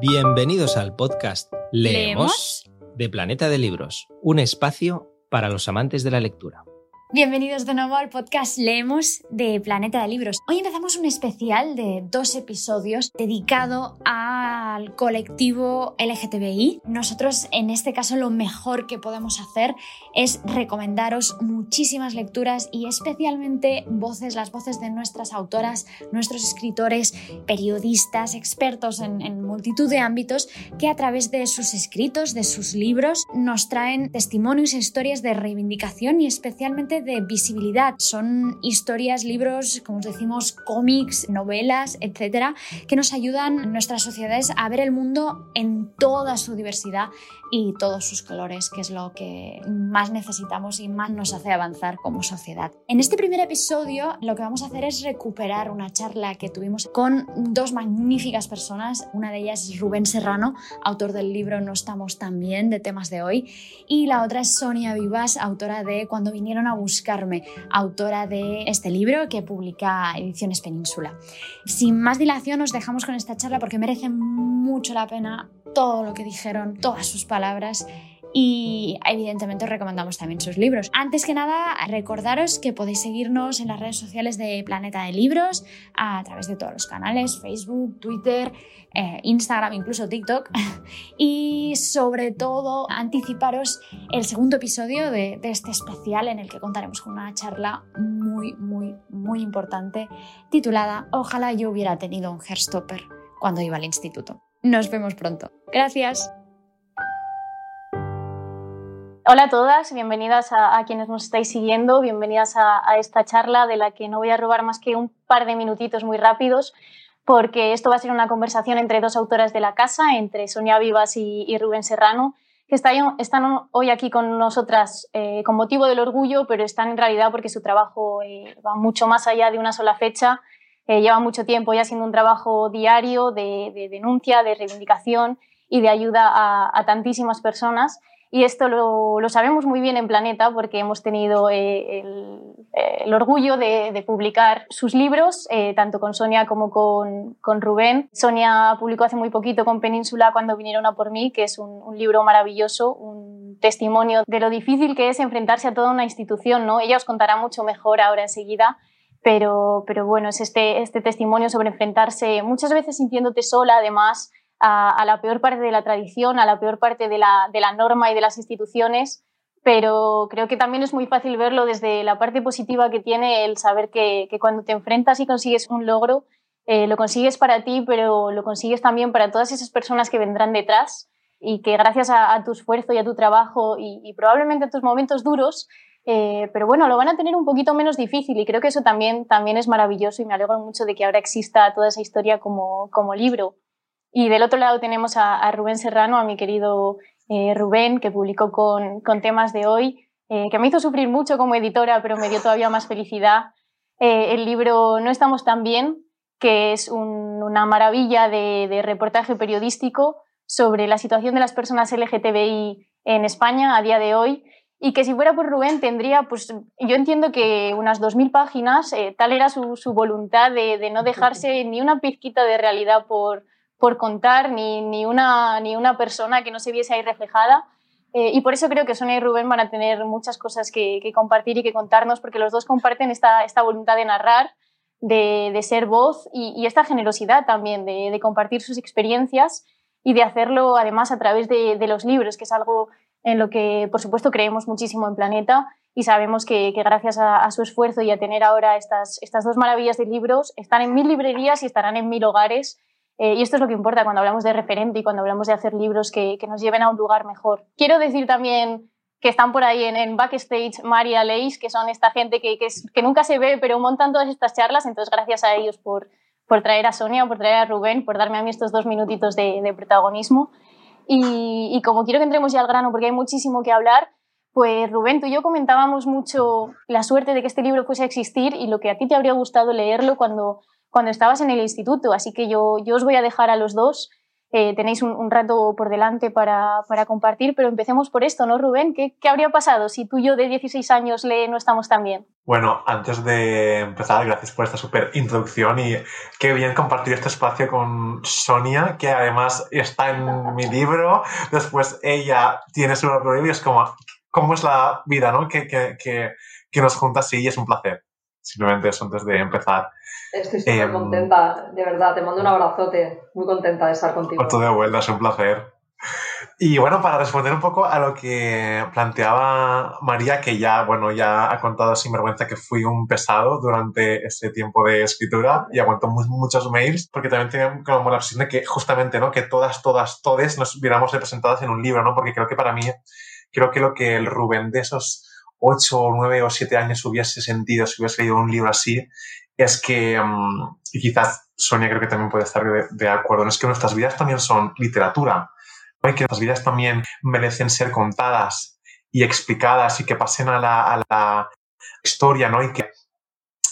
Bienvenidos al podcast Leemos, de Planeta de Libros, un espacio para los amantes de la lectura. Bienvenidos de nuevo al podcast Leemos de Planeta de Libros. Hoy empezamos un especial de dos episodios dedicado colectivo LGTBI. Nosotros en este caso lo mejor que podemos hacer es recomendaros muchísimas lecturas y especialmente voces, las voces de nuestras autoras, nuestros escritores, periodistas, expertos en, en multitud de ámbitos que a través de sus escritos, de sus libros, nos traen testimonios e historias de reivindicación y especialmente de visibilidad. Son historias, libros, como os decimos, cómics, novelas, etcétera, que nos ayudan en nuestras sociedades a ver el mundo en toda su diversidad y todos sus colores, que es lo que más necesitamos y más nos hace avanzar como sociedad. En este primer episodio lo que vamos a hacer es recuperar una charla que tuvimos con dos magníficas personas. Una de ellas es Rubén Serrano, autor del libro No estamos tan bien de temas de hoy, y la otra es Sonia Vivas, autora de Cuando vinieron a buscarme, autora de este libro que publica Ediciones Península. Sin más dilación os dejamos con esta charla porque merece mucho la pena todo lo que dijeron, todas sus palabras y evidentemente os recomendamos también sus libros. Antes que nada, recordaros que podéis seguirnos en las redes sociales de Planeta de Libros a través de todos los canales, Facebook, Twitter, eh, Instagram, incluso TikTok. y sobre todo, anticiparos el segundo episodio de, de este especial en el que contaremos con una charla muy, muy, muy importante titulada Ojalá yo hubiera tenido un hairstopper cuando iba al instituto. Nos vemos pronto. Gracias. Hola a todas, bienvenidas a, quienes nos estáis siguiendo, bienvenidas a, esta charla de la que no voy a robar más que un par de minutitos muy rápidos, porque esto va a ser una conversación entre dos autoras de la casa, entre Sonia Vivas y, Rubén Serrano, que están hoy aquí con nosotras eh, con motivo del orgullo, pero están en realidad porque su trabajo eh, va mucho más allá de una sola fecha, eh, lleva mucho tiempo ya siendo un trabajo diario de, denuncia, de reivindicación y de ayuda a tantísimas personas. Y esto lo, sabemos muy bien en Planeta porque hemos tenido eh, eh, el, orgullo de, publicar sus libros, eh, tanto con Sonia como con, con, Rubén. Sonia publicó hace muy poquito con Península cuando vinieron a por mí, que es un, libro maravilloso, un testimonio de lo difícil que es enfrentarse a toda una institución. ¿no? Ella os contará mucho mejor ahora enseguida. Pero, pero bueno, es este, este testimonio sobre enfrentarse muchas veces sintiéndote sola, además, a, la peor parte de la tradición, a la peor parte de la, de la norma y de las instituciones, pero creo que también es muy fácil verlo desde la parte positiva que tiene el saber que, que cuando te enfrentas y consigues un logro, eh, lo consigues para ti, pero lo consigues también para todas esas personas que vendrán detrás y que gracias a, tu esfuerzo y a tu trabajo y, probablemente a tus momentos duros, eh, pero bueno, lo van a tener un poquito menos difícil y creo que eso también, también es maravilloso y me alegro mucho de que ahora exista toda esa historia como, como libro. Y del otro lado tenemos a, Rubén Serrano, a mi querido eh, Rubén, que publicó con, con temas de hoy, eh, que me hizo sufrir mucho como editora, pero me dio todavía más felicidad. Eh, el libro No estamos tan bien, que es una maravilla de, de, reportaje periodístico sobre la situación de las personas LGTBI en España a día de hoy y que si fuera por Rubén tendría, pues yo entiendo que unas 2.000 páginas, tal era su, su voluntad de, de, no dejarse ni una pizquita de realidad por, por contar, ni, ni, una, ni una persona que no se viese ahí reflejada. Eh, y por eso creo que Sonia y Rubén van a tener muchas cosas que, compartir y que contarnos, porque los dos comparten esta, esta voluntad de narrar, de, de ser voz y, esta generosidad también de, de, compartir sus experiencias y de hacerlo además a través de, de, los libros, que es algo en lo que por supuesto creemos muchísimo en Planeta y sabemos que, que gracias a, a, su esfuerzo y a tener ahora estas, estas dos maravillas de libros, están en mil librerías y estarán en mil hogares eh, y esto es lo que importa cuando hablamos de referente y cuando hablamos de hacer libros que, que nos lleven a un lugar mejor. Quiero decir también que están por ahí en, en backstage María Leis, que son esta gente que, que, nunca se ve, pero montan todas estas charlas. Entonces, gracias a ellos por, por traer a Sonia, por traer a Rubén, por darme a mí estos dos minutitos de, de protagonismo. Y, y, como quiero que entremos ya al grano, porque hay muchísimo que hablar, pues Rubén, tú y yo comentábamos mucho la suerte de que este libro fuese a existir y lo que a ti te habría gustado leerlo cuando cuando estabas en el instituto. Así que yo, yo os voy a dejar a los dos eh, tenéis un, rato por delante para, compartir, pero empecemos por esto, ¿no, Rubén? ¿Qué, habría pasado si tú y yo de 16 años le, no estamos tan bien? Bueno, antes de empezar, gracias por esta súper introducción y qué bien compartir este espacio con Sonia, que además está en mi libro. Después ella tiene su propio libro y es como, ¿cómo es la vida, no? Que, que, que, que nos junta así y es un placer. Simplemente eso antes de empezar. Estoy súper em, contenta, de verdad, te mando un abrazote, muy contenta de estar contigo. Todo de vuelta, es un placer. Y bueno, para responder un poco a lo que planteaba María, que ya, bueno, ya ha contado sin vergüenza que fui un pesado durante ese tiempo de escritura y aguantó muchos mails, porque también tenía como la obsesión de que justamente, ¿no? Que todas, todas, todes nos viéramos representadas en un libro, ¿no? Porque creo que para mí, creo que lo que el Rubén de esos ocho o nueve o siete años hubiese sentido si hubiese leído un libro así, es que, mm, y quizás Sonia creo que también puede estar de, acuerdo, es que nuestras vidas también son literatura, y que nuestras vidas también merecen ser contadas y explicadas y que pasen a la, historia, ¿no? Y que,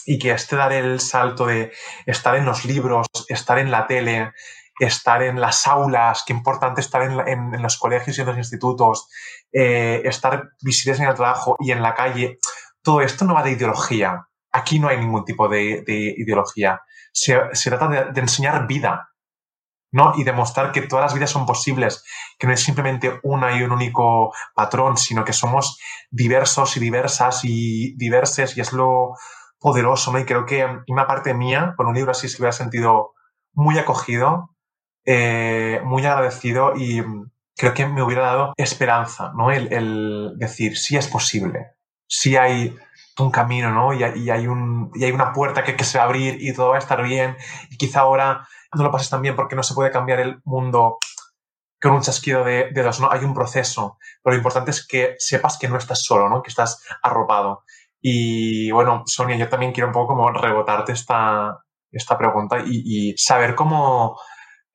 y que este dar el salto de estar en los libros, estar en la tele, estar en las aulas, qué importante estar en, los colegios y en los institutos, eh, estar visibles en el trabajo y en la calle. Todo esto no va de ideología, aquí no hay ningún tipo de, ideología. Se, trata de, enseñar vida, ¿no? Y demostrar que todas las vidas son posibles, que no es simplemente una y un único patrón, sino que somos diversos y diversas y diverses y es lo poderoso, ¿no? Y creo que una parte mía, con un libro así, se hubiera sentido muy acogido, eh, muy agradecido y creo que me hubiera dado esperanza, ¿no? El, el decir, sí es posible, sí hay un camino, ¿no? Y, hay, un, y hay una puerta que, que, se va a abrir y todo va a estar bien. Y quizá ahora no lo pases tan bien porque no se puede cambiar el mundo con un chasquido de dedos, ¿no? Hay un proceso. Pero lo importante es que sepas que no estás solo, ¿no? Que estás arropado. Y bueno, Sonia, yo también quiero un poco como rebotarte esta, esta pregunta y, saber cómo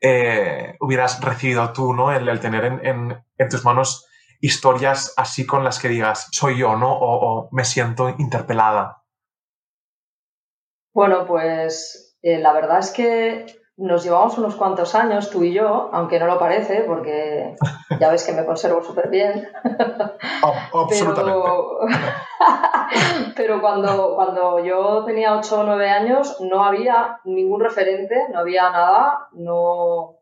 eh, hubieras recibido tú, ¿no? El, tener en, en, en tus manos historias así con las que digas, soy yo, ¿no? O, me siento interpelada. Bueno, pues eh, la verdad es que nos llevamos unos cuantos años, tú y yo, aunque no lo parece, porque ya ves que me conservo súper bien. absolutamente. Pero, pero, cuando, cuando yo tenía 8 o 9 años no había ningún referente, no había nada, no,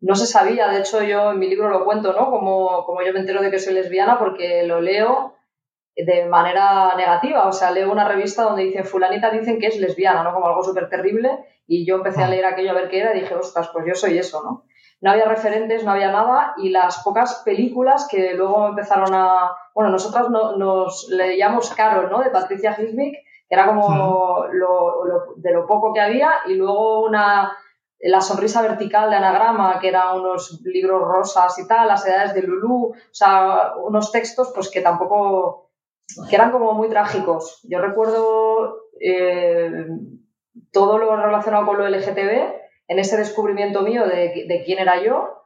no se sabía, de hecho yo en mi libro lo cuento, ¿no? Como, como yo me entero de que soy lesbiana porque lo leo de manera negativa, o sea, leo una revista donde dice fulanita dicen que es lesbiana, ¿no? Como algo súper terrible y yo empecé a ah. leer aquello a ver qué era y dije, ostras, pues yo soy eso, ¿no? No había referentes, no había nada y las pocas películas que luego empezaron a... Bueno, nosotros no, nos leíamos Carol, ¿no? De Patricia Highsmith, que era como lo, de lo poco que había y luego una la sonrisa vertical de Anagrama, que eran unos libros rosas y tal, Las edades de Lulú, o sea, unos textos pues que tampoco, que eran como muy trágicos. Yo recuerdo eh, todo lo relacionado con lo LGTB en ese descubrimiento mío de, de quién era yo,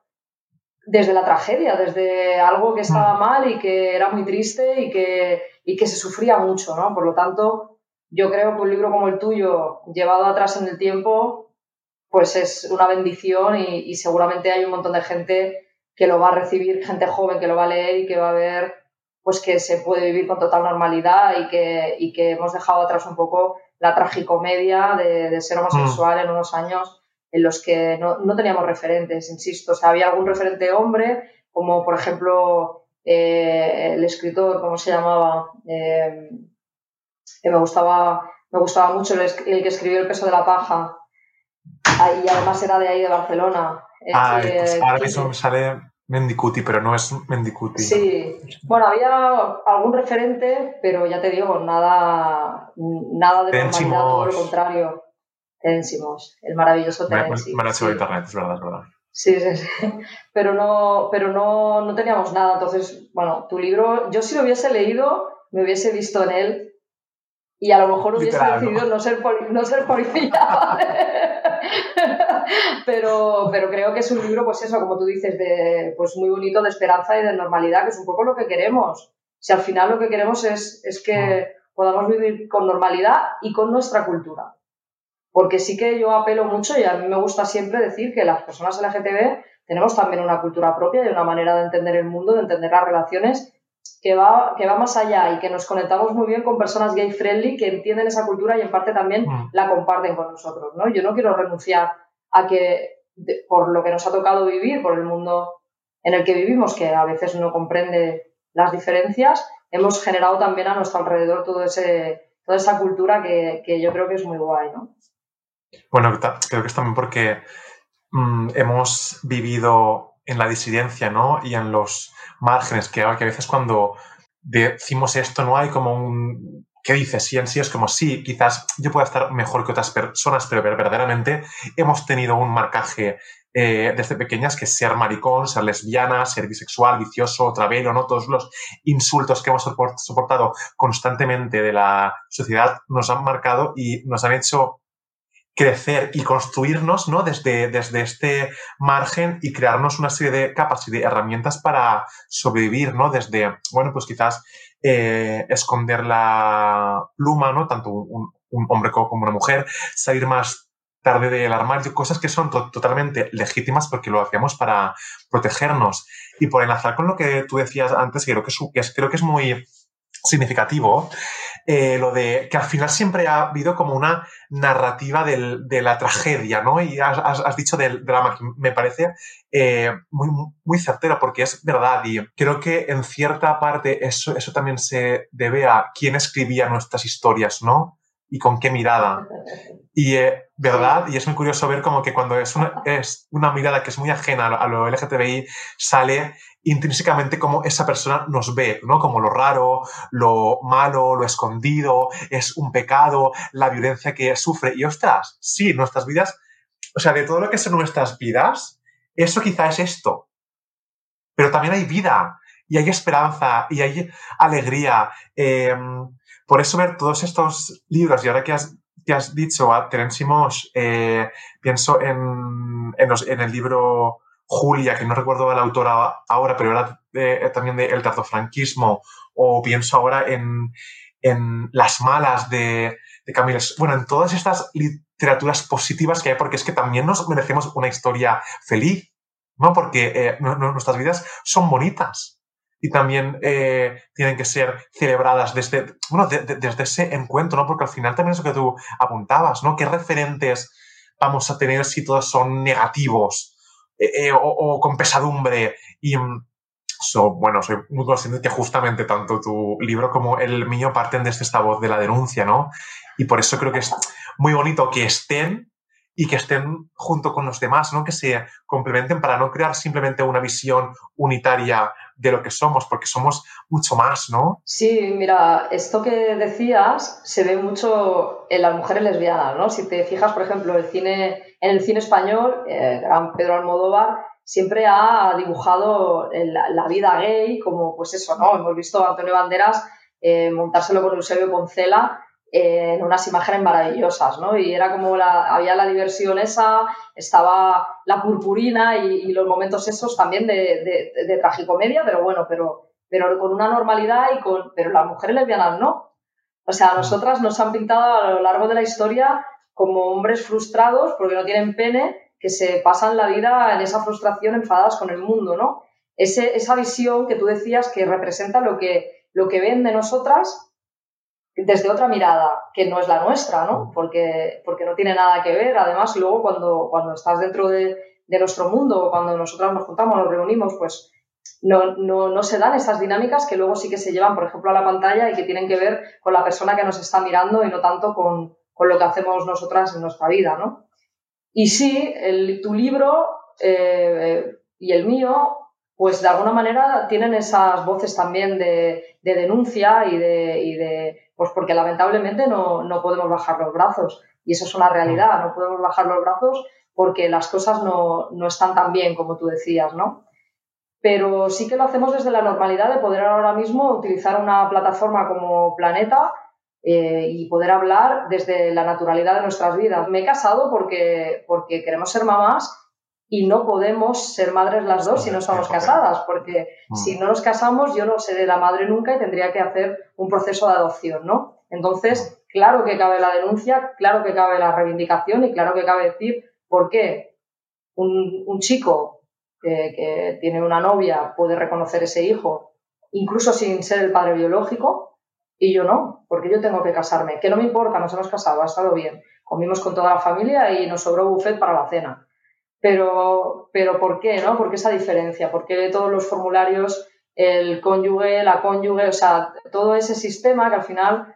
desde la tragedia, desde algo que estaba mm. mal y que era muy triste y que, y que se sufría mucho, ¿no? Por lo tanto, yo creo que un libro como el tuyo, llevado atrás en el tiempo, pues es una bendición y, seguramente hay un montón de gente que lo va a recibir, gente joven que lo va a leer y que va a ver pues que se puede vivir con total normalidad y que, y que hemos dejado atrás un poco la tragicomedia de, de ser homosexual mm. en unos años en los que no, no, teníamos referentes, insisto. O sea, había algún referente hombre, como por ejemplo eh, el escritor, ¿cómo se llamaba? Eh, que me gustaba, me gustaba mucho el, el que escribió El peso de la paja, y además era de ahí de Barcelona. Ah, pues ahora mismo me sale Mendicuti, pero no es Mendicuti. Sí, bueno, había algún referente, pero ya te digo, nada, nada de normalidad, todo lo contrario. Tensimos, el maravilloso Tensimos. Me, me, internet, es verdad, es verdad. Sí, sí, sí. Pero no, pero no, no teníamos nada. Entonces, bueno, tu libro, yo si lo hubiese leído, me hubiese visto en él y a lo mejor hubiese decidido no, ser, no ser policía, pero, pero creo que es un libro, pues eso, como tú dices, de, pues muy bonito, de esperanza y de normalidad, que es un poco lo que queremos. Si al final lo que queremos es, es que mm. podamos vivir con normalidad y con nuestra cultura. Porque sí que yo apelo mucho y a mí me gusta siempre decir que las personas LGTB tenemos también una cultura propia y una manera de entender el mundo, de entender las relaciones que va, que va más allá y que nos conectamos muy bien con personas gay friendly que entienden esa cultura y en parte también mm. la comparten con nosotros, ¿no? Yo no quiero renunciar a que por lo que nos ha tocado vivir, por el mundo en el que vivimos, que a veces no comprende las diferencias, hemos generado también a nuestro alrededor todo ese, toda esa cultura que, que yo creo que es muy guay, ¿no? Bueno, creo que es también porque mm, hemos vivido en la disidencia, ¿no? Y en los márgenes, que, a veces cuando decimos esto no hay como un... ¿Qué dices? Sí, en sí es como, sí, quizás yo pueda estar mejor que otras personas, pero verdaderamente hemos tenido un marcaje eh, desde pequeñas que ser maricón, ser lesbiana, ser bisexual, vicioso, travelo, ¿no? Todos los insultos que hemos soportado constantemente de la sociedad nos han marcado y nos han hecho crecer y construirnos ¿no? desde, desde este margen y crearnos una serie de capas y de herramientas para sobrevivir, ¿no? Desde, bueno, pues quizás eh, esconder la pluma, ¿no? Tanto un, hombre como una mujer, salir más tarde del armario, cosas que son totalmente legítimas porque lo hacíamos para protegernos. Y por enlazar con lo que tú decías antes, creo que es, creo que es muy significativo, eh, lo de que al final siempre ha habido como una narrativa de la tragedia, ¿no? Y has, dicho del drama, que me parece eh, muy, muy certero, porque es verdad, y creo que en cierta parte eso, eso también se debe a quién escribía nuestras historias, ¿no? Y con qué mirada. Y, eh, ¿verdad? Y es muy curioso ver como que cuando es una, es una mirada que es muy ajena a lo LGTBI, sale intrínsecamente como esa persona nos ve, ¿no? Como lo raro, lo malo, lo escondido, es un pecado, la violencia que sufre. Y ostras, sí, nuestras vidas, o sea, de todo lo que son nuestras vidas, eso quizá es esto. Pero también hay vida y hay esperanza y hay alegría. Em, por eso ver todos estos libros, y ahora que has, que has dicho a eh, pienso en, en el libro Julia, que no recuerdo la autora ahora, pero era eh, también del El tardofranquismo, o pienso ahora en, Las malas de, de Camille. Bueno, en todas estas literaturas positivas que hay, porque es que también nos merecemos una historia feliz, ¿no? Porque eh, nuestras vidas son bonitas y también eh, tienen que ser celebradas desde, bueno, desde ese encuentro, ¿no? Porque al final también es lo que tú apuntabas, ¿no? ¿Qué referentes vamos a tener si todos son negativos? Eh, eh, o, con pesadumbre. Y mm, bueno, soy muy consciente que justamente tanto tu libro como el mío parten desde esta voz de la denuncia, ¿no? Y por eso creo que es muy bonito que estén y que estén junto con los demás, ¿no? Que se complementen para no crear simplemente una visión unitaria de lo que somos, porque somos mucho más, ¿no? Sí, mira, esto que decías se ve mucho en las mujeres lesbianas, ¿no? Si te fijas, por ejemplo, el cine, en el cine español, eh, Pedro Almodóvar siempre ha dibujado la, vida gay como, pues eso, ¿no? Hemos visto a Antonio Banderas eh, montárselo con Eusebio Poncela en unas imágenes maravillosas, ¿no? Y era como la, había la diversión esa, estaba la purpurina y, los momentos esos también de, de, tragicomedia, pero bueno, pero, pero con una normalidad y con, pero las mujeres lesbianas no. O sea, nosotras nos han pintado a lo largo de la historia como hombres frustrados porque no tienen pene, que se pasan la vida en esa frustración enfadadas con el mundo, ¿no? Ese, esa visión que tú decías que representa lo que, lo que ven de nosotras desde otra mirada, que no es la nuestra, ¿no? Porque, porque no tiene nada que ver. Además, luego cuando, cuando estás dentro de, de nuestro mundo, cuando nosotras nos juntamos, nos reunimos, pues no, no, no, se dan esas dinámicas que luego sí que se llevan, por ejemplo, a la pantalla y que tienen que ver con la persona que nos está mirando y no tanto con, con lo que hacemos nosotras en nuestra vida, ¿no? Y sí, el, tu libro eh, y el mío, pues de alguna manera tienen esas voces también de, de denuncia y de, y de pues porque lamentablemente no, no, podemos bajar los brazos. Y eso es una realidad, no podemos bajar los brazos porque las cosas no, no están tan bien como tú decías, ¿no? Pero sí que lo hacemos desde la normalidad de poder ahora mismo utilizar una plataforma como Planeta eh, y poder hablar desde la naturalidad de nuestras vidas. Me he casado porque, porque queremos ser mamás y no podemos ser madres las dos si no somos casadas, porque mm. si no nos casamos yo no seré la madre nunca y tendría que hacer un proceso de adopción, ¿no? Entonces, mm. claro que cabe la denuncia, claro que cabe la reivindicación y claro que cabe decir por qué un, chico que tiene una novia puede reconocer ese hijo, incluso sin ser el padre biológico, y yo no, porque yo tengo que casarme. Que no me importa, nos hemos casado, ha estado bien. Comimos con toda la familia y nos sobró buffet para la cena. Pero, pero ¿por qué, no? ¿Por qué esa diferencia? ¿Por qué todos los formularios, el cónyuge, la cónyuge, o sea, todo ese sistema que al final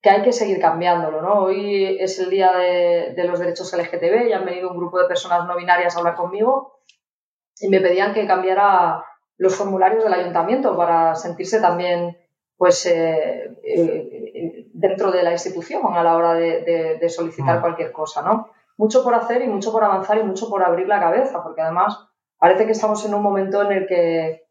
que hay que seguir cambiándolo, ¿no? Hoy es el día de, de los derechos LGTB y han venido un grupo de personas no binarias a hablar conmigo y me pedían que cambiara los formularios del ayuntamiento para sentirse también pues eh, eh, dentro de la institución a la hora de, solicitar mm. cualquier cosa, ¿no? Mucho por hacer y mucho por avanzar y mucho por abrir la cabeza, porque además parece que estamos en un momento en el que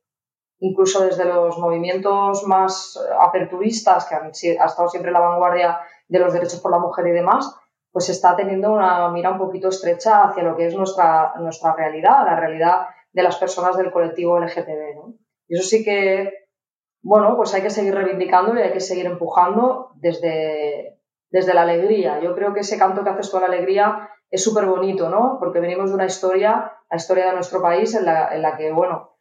incluso desde los movimientos más aperturistas, que han, ha estado siempre en la vanguardia de los derechos por la mujer y demás, pues está teniendo una mira un poquito estrecha hacia lo que es nuestra, nuestra realidad, la realidad de las personas del colectivo LGTB. ¿no? Y eso sí que bueno, pues hay que seguir reivindicando y hay que seguir empujando desde, desde la alegría. Yo creo que ese canto que haces con la alegría es súper bonito, ¿no? Porque venimos de una historia, la historia de nuestro país, en la, en la que, bueno,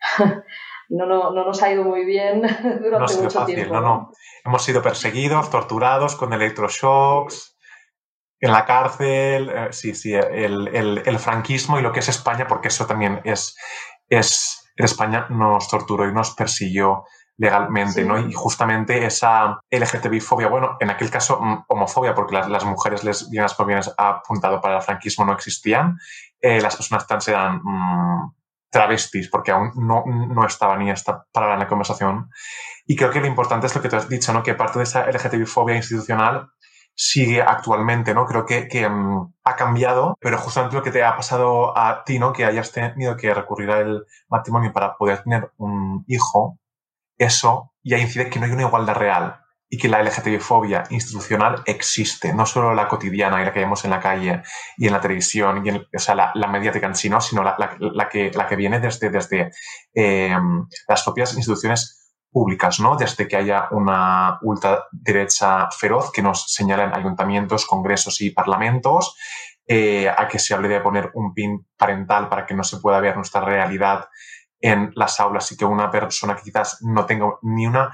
no, no, no, nos ha ido muy bien durante no ha sido mucho fácil, tiempo. No, no. Hemos sido perseguidos, torturados con electroshocks, en la cárcel, eh, sí, sí, el, el, el, franquismo y lo que es España, porque eso también es, es, España nos torturó y nos persiguió legalmente, ¿no? Y justamente esa LGTBI-fobia, bueno, en aquel caso mm, homofobia, porque las, las mujeres lesbianas por bienes apuntado para el franquismo no existían, eh, las personas trans eran mm, travestis, porque aún no, no estaba ni esta para la conversación. Y creo que lo importante es lo que tú has dicho, ¿no? Que parte de esa LGTBI-fobia institucional sigue actualmente, ¿no? Creo que, que mm, ha cambiado, pero justamente lo que te ha pasado a ti, ¿no? Que hayas tenido que recurrir al matrimonio para poder tener un hijo, eso ya incide que no hay una igualdad real y que la LGTB-fobia institucional existe, no solo la cotidiana y la que vemos en la calle y en la televisión, y o sea, la, mediática en sí, ¿no? sino la, la, que, la que viene desde, desde eh, las propias instituciones públicas, ¿no? Desde que haya una ultraderecha feroz que nos señala en ayuntamientos, congresos y parlamentos, eh, a que se hable de poner un pin parental para que no se pueda ver nuestra realidad en las aulas y que una persona que quizás no tenga ni una,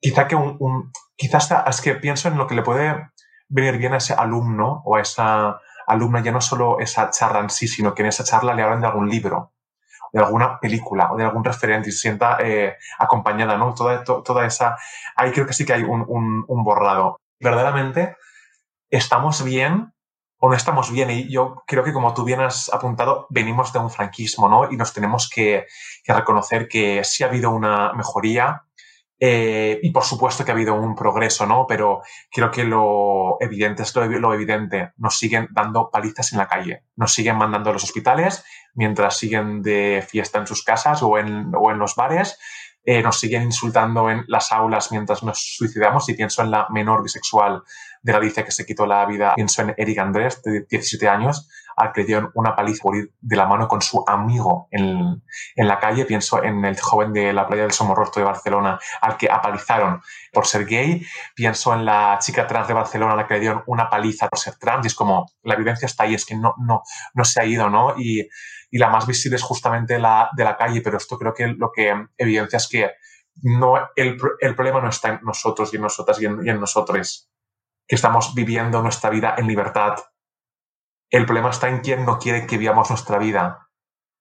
quizá que un, quizás es que pienso en lo que le puede venir bien a ese alumno o a esa alumna, ya no solo esa charla en sí, sino que en esa charla le hablan de algún libro, de alguna película o de algún referente y se sienta eh, acompañada, ¿no? Toda, toda esa, ahí creo que sí que hay un, un, un borrado. Verdaderamente, estamos bien o no estamos bien. Y yo creo que, como tú bien has apuntado, venimos de un franquismo, ¿no? Y nos tenemos que, reconocer que sí ha habido una mejoría. Eh, y por supuesto que ha habido un progreso, ¿no? Pero creo que lo evidente es lo, evidente. Nos siguen dando palizas en la calle. Nos siguen mandando a los hospitales mientras siguen de fiesta en sus casas o en, o en los bares. Eh, nos siguen insultando en las aulas mientras nos suicidamos. Y pienso en la menor bisexual de Galicia que se quitó la vida, pienso en Eric Andrés, de 17 años, al que le dieron una paliza por ir de la mano con su amigo en, en la calle. Pienso en el joven de la playa del Somorrostro de Barcelona, al que apalizaron por ser gay. Pienso en la chica trans de Barcelona, a que le dieron una paliza por ser trans. Y es como, la evidencia está ahí, es que no, no, no se ha ido, ¿no? Y, y la más visible es justamente la de la calle, pero esto creo que lo que evidencia es que no, el, el problema no está en nosotros y en nosotras y en, y en nosotros que estamos viviendo nuestra vida en libertad. El problema está en quién no quiere que vivamos nuestra vida.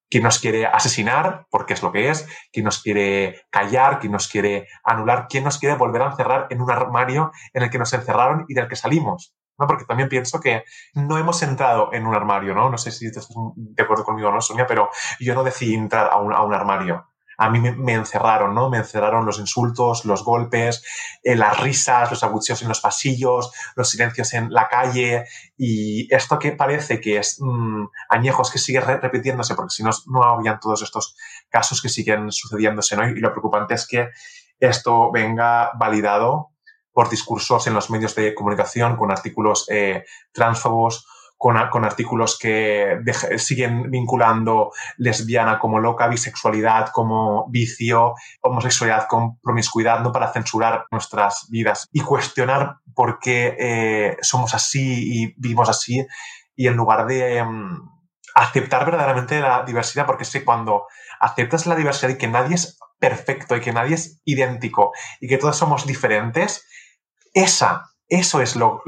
Quién nos quiere asesinar, porque es lo que es, quién nos quiere callar, quién nos quiere anular, quién nos quiere volver a encerrar en un armario en el que nos encerraron y del que salimos. ¿no? Porque también pienso que no hemos entrado en un armario, ¿no? No sé si estás de acuerdo conmigo o no, Sonia, pero yo no decidí entrar a un armario a mí me, encerraron, ¿no? Me encerraron los insultos, los golpes, eh, las risas, los abucheos en los pasillos, los silencios en la calle y esto que parece que es mm, añejos que sigue repitiéndose porque si no, no habrían todos estos casos que siguen sucediéndose, ¿no? Y lo preocupante es que esto venga validado por discursos en los medios de comunicación con artículos eh, transfobos con, artículos que siguen vinculando lesbiana como loca, bisexualidad como vicio, homosexualidad con promiscuidad, ¿no? Para censurar nuestras vidas y cuestionar por qué eh, somos así y vivimos así y en lugar de... Em, aceptar verdaderamente la diversidad, porque es que cuando aceptas la diversidad y que nadie es perfecto y que nadie es idéntico y que todos somos diferentes, esa, eso es lo,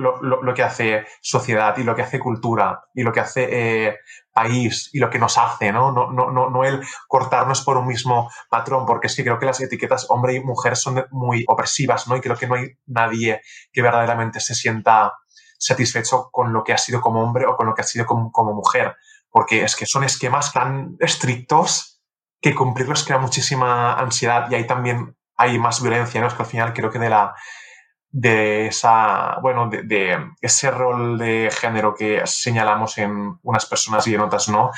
que hace sociedad y lo que hace cultura y lo que hace eh, país y lo que nos hace, ¿no? No, no, no, no el cortarnos por un mismo patrón, porque es que creo que las etiquetas hombre y mujer son muy opresivas, ¿no? Y creo que no hay nadie que verdaderamente se sienta satisfecho con lo que ha sido como hombre o con lo que ha sido como, como mujer, porque es que son esquemas tan estrictos que cumplirlos crea muchísima ansiedad y ahí también hay más violencia, ¿no? Es que al final creo que de la de esa, bueno, de, ese rol de género que señalamos en unas personas y en otras no,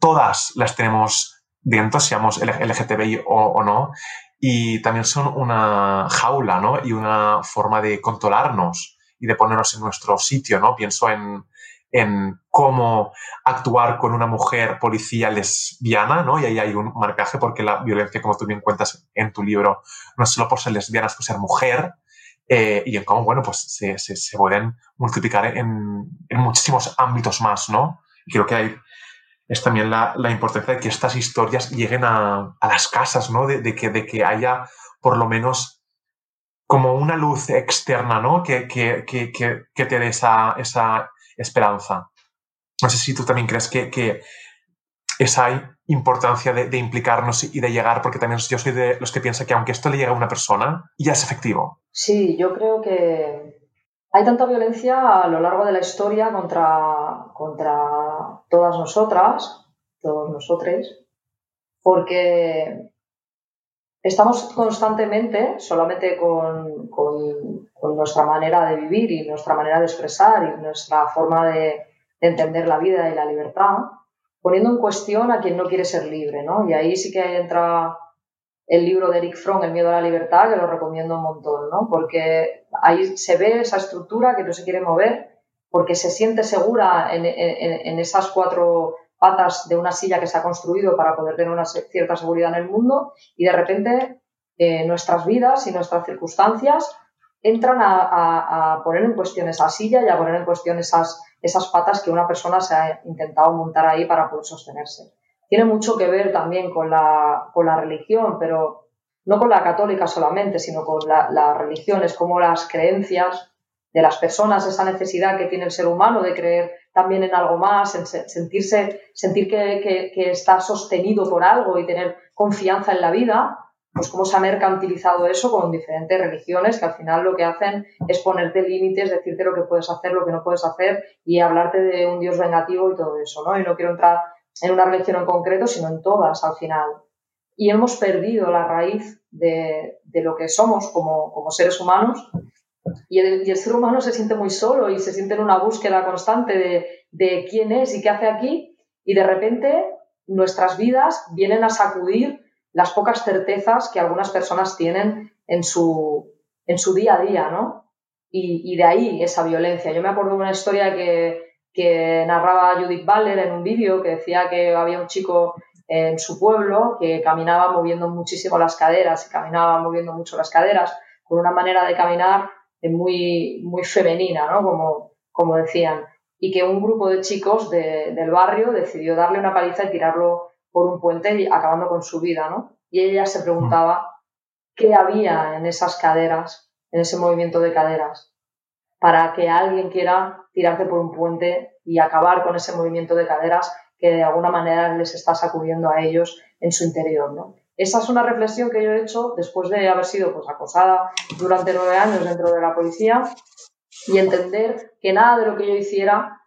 todas las tenemos dentro, seamos LGTBI o, no, y también son una jaula, ¿no? Y una forma de controlarnos y de ponernos en nuestro sitio, ¿no? Pienso en, en cómo actuar con una mujer policía lesbiana, ¿no? Y ahí hay un marcaje porque la violencia, como tú bien cuentas en tu libro, no es solo por ser lesbiana, es por ser mujer, eh, y en cómo, bueno, pues se, se, pueden multiplicar en, en, muchísimos ámbitos más, ¿no? Y creo que hay, es también la, la importancia de que estas historias lleguen a, a las casas, ¿no? De, de, que, de que haya por lo menos como una luz externa, ¿no? Que, que, que, que te dé esa, esa esperanza. No sé si tú también crees que, que esa importancia de, implicarnos y de llegar, porque también yo soy de los que piensan que aunque esto le llegue a una persona, ya es efectivo. Sí, yo creo que hay tanta violencia a lo largo de la historia contra, contra todas nosotras, todos nosotros, porque estamos constantemente, solamente con, con, nuestra manera de vivir y nuestra manera de expresar y nuestra forma de entender la vida y la libertad, poniendo en cuestión a quien no quiere ser libre, ¿no? Y ahí sí que entra el libro de Eric Fromm, El miedo a la libertad, que lo recomiendo un montón, ¿no? Porque ahí se ve esa estructura que no se quiere mover, porque se siente segura en, esas cuatro patas de una silla que se ha construido para poder tener una cierta seguridad en el mundo y de repente eh, nuestras vidas y nuestras circunstancias entran a, poner en cuestión esa silla y a poner en cuestión esas esas patas que una persona se ha intentado montar ahí para poder sostenerse. Tiene mucho que ver también con la, con la religión, pero no con la católica solamente, sino con la, la religión, como las creencias de las personas, esa necesidad que tiene el ser humano de creer también en algo más, en sentirse, sentir que, que está sostenido por algo y tener confianza en la vida, pues cómo se ha mercantilizado eso con diferentes religiones que al final lo que hacen es ponerte límites, decirte lo que puedes hacer, lo que no puedes hacer y hablarte de un Dios vengativo y todo eso, ¿no? Y no quiero entrar en una religión en concreto, sino en todas al final. Y hemos perdido la raíz de, lo que somos como, seres humanos y el, y el, ser humano se siente muy solo y se siente en una búsqueda constante de, de quién es y qué hace aquí y de repente nuestras vidas vienen a sacudir las pocas certezas que algunas personas tienen en su, en su día a día, ¿no? Y, de ahí esa violencia. Yo me acuerdo de una historia que, que narraba Judith Butler en un vídeo que decía que había un chico en su pueblo que caminaba moviendo muchísimo las caderas y caminaba moviendo mucho las caderas con una manera de caminar muy, muy femenina, ¿no? Como, como decían. Y que un grupo de chicos del barrio decidió darle una paliza y tirarlo por un puente y acabando con su vida, ¿no? Y ella se preguntaba qué había en esas caderas, en ese movimiento de caderas, para que alguien quiera tirarte por un puente y acabar con ese movimiento de caderas que de alguna manera les está sacudiendo a ellos en su interior, ¿no? Esa es una reflexión que yo he hecho después de haber sido pues, acosada durante nueve años dentro de la policía y entender que nada de lo que yo hiciera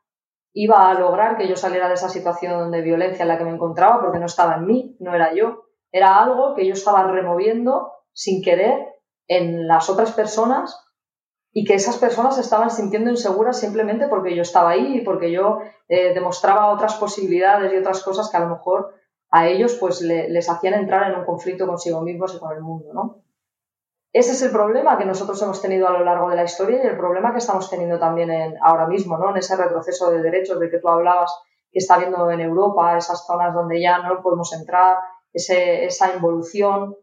iba a lograr que yo saliera de esa situación de violencia en la que me encontraba, porque no estaba en mí, no era yo. Era algo que yo estaba removiendo sin querer en las otras personas y que esas personas estaban sintiendo inseguras simplemente porque yo estaba ahí y porque yo eh, demostraba otras posibilidades y otras cosas que a lo mejor a ellos pues les hacían entrar en un conflicto consigo mismos y con el mundo, ¿no? Ese es el problema que nosotros hemos tenido a lo largo de la historia y el problema que estamos teniendo también en, ahora mismo, ¿no? En ese retroceso de derechos del que tú hablabas, que está habiendo en Europa, esas zonas donde ya no podemos entrar, ese, esa involución,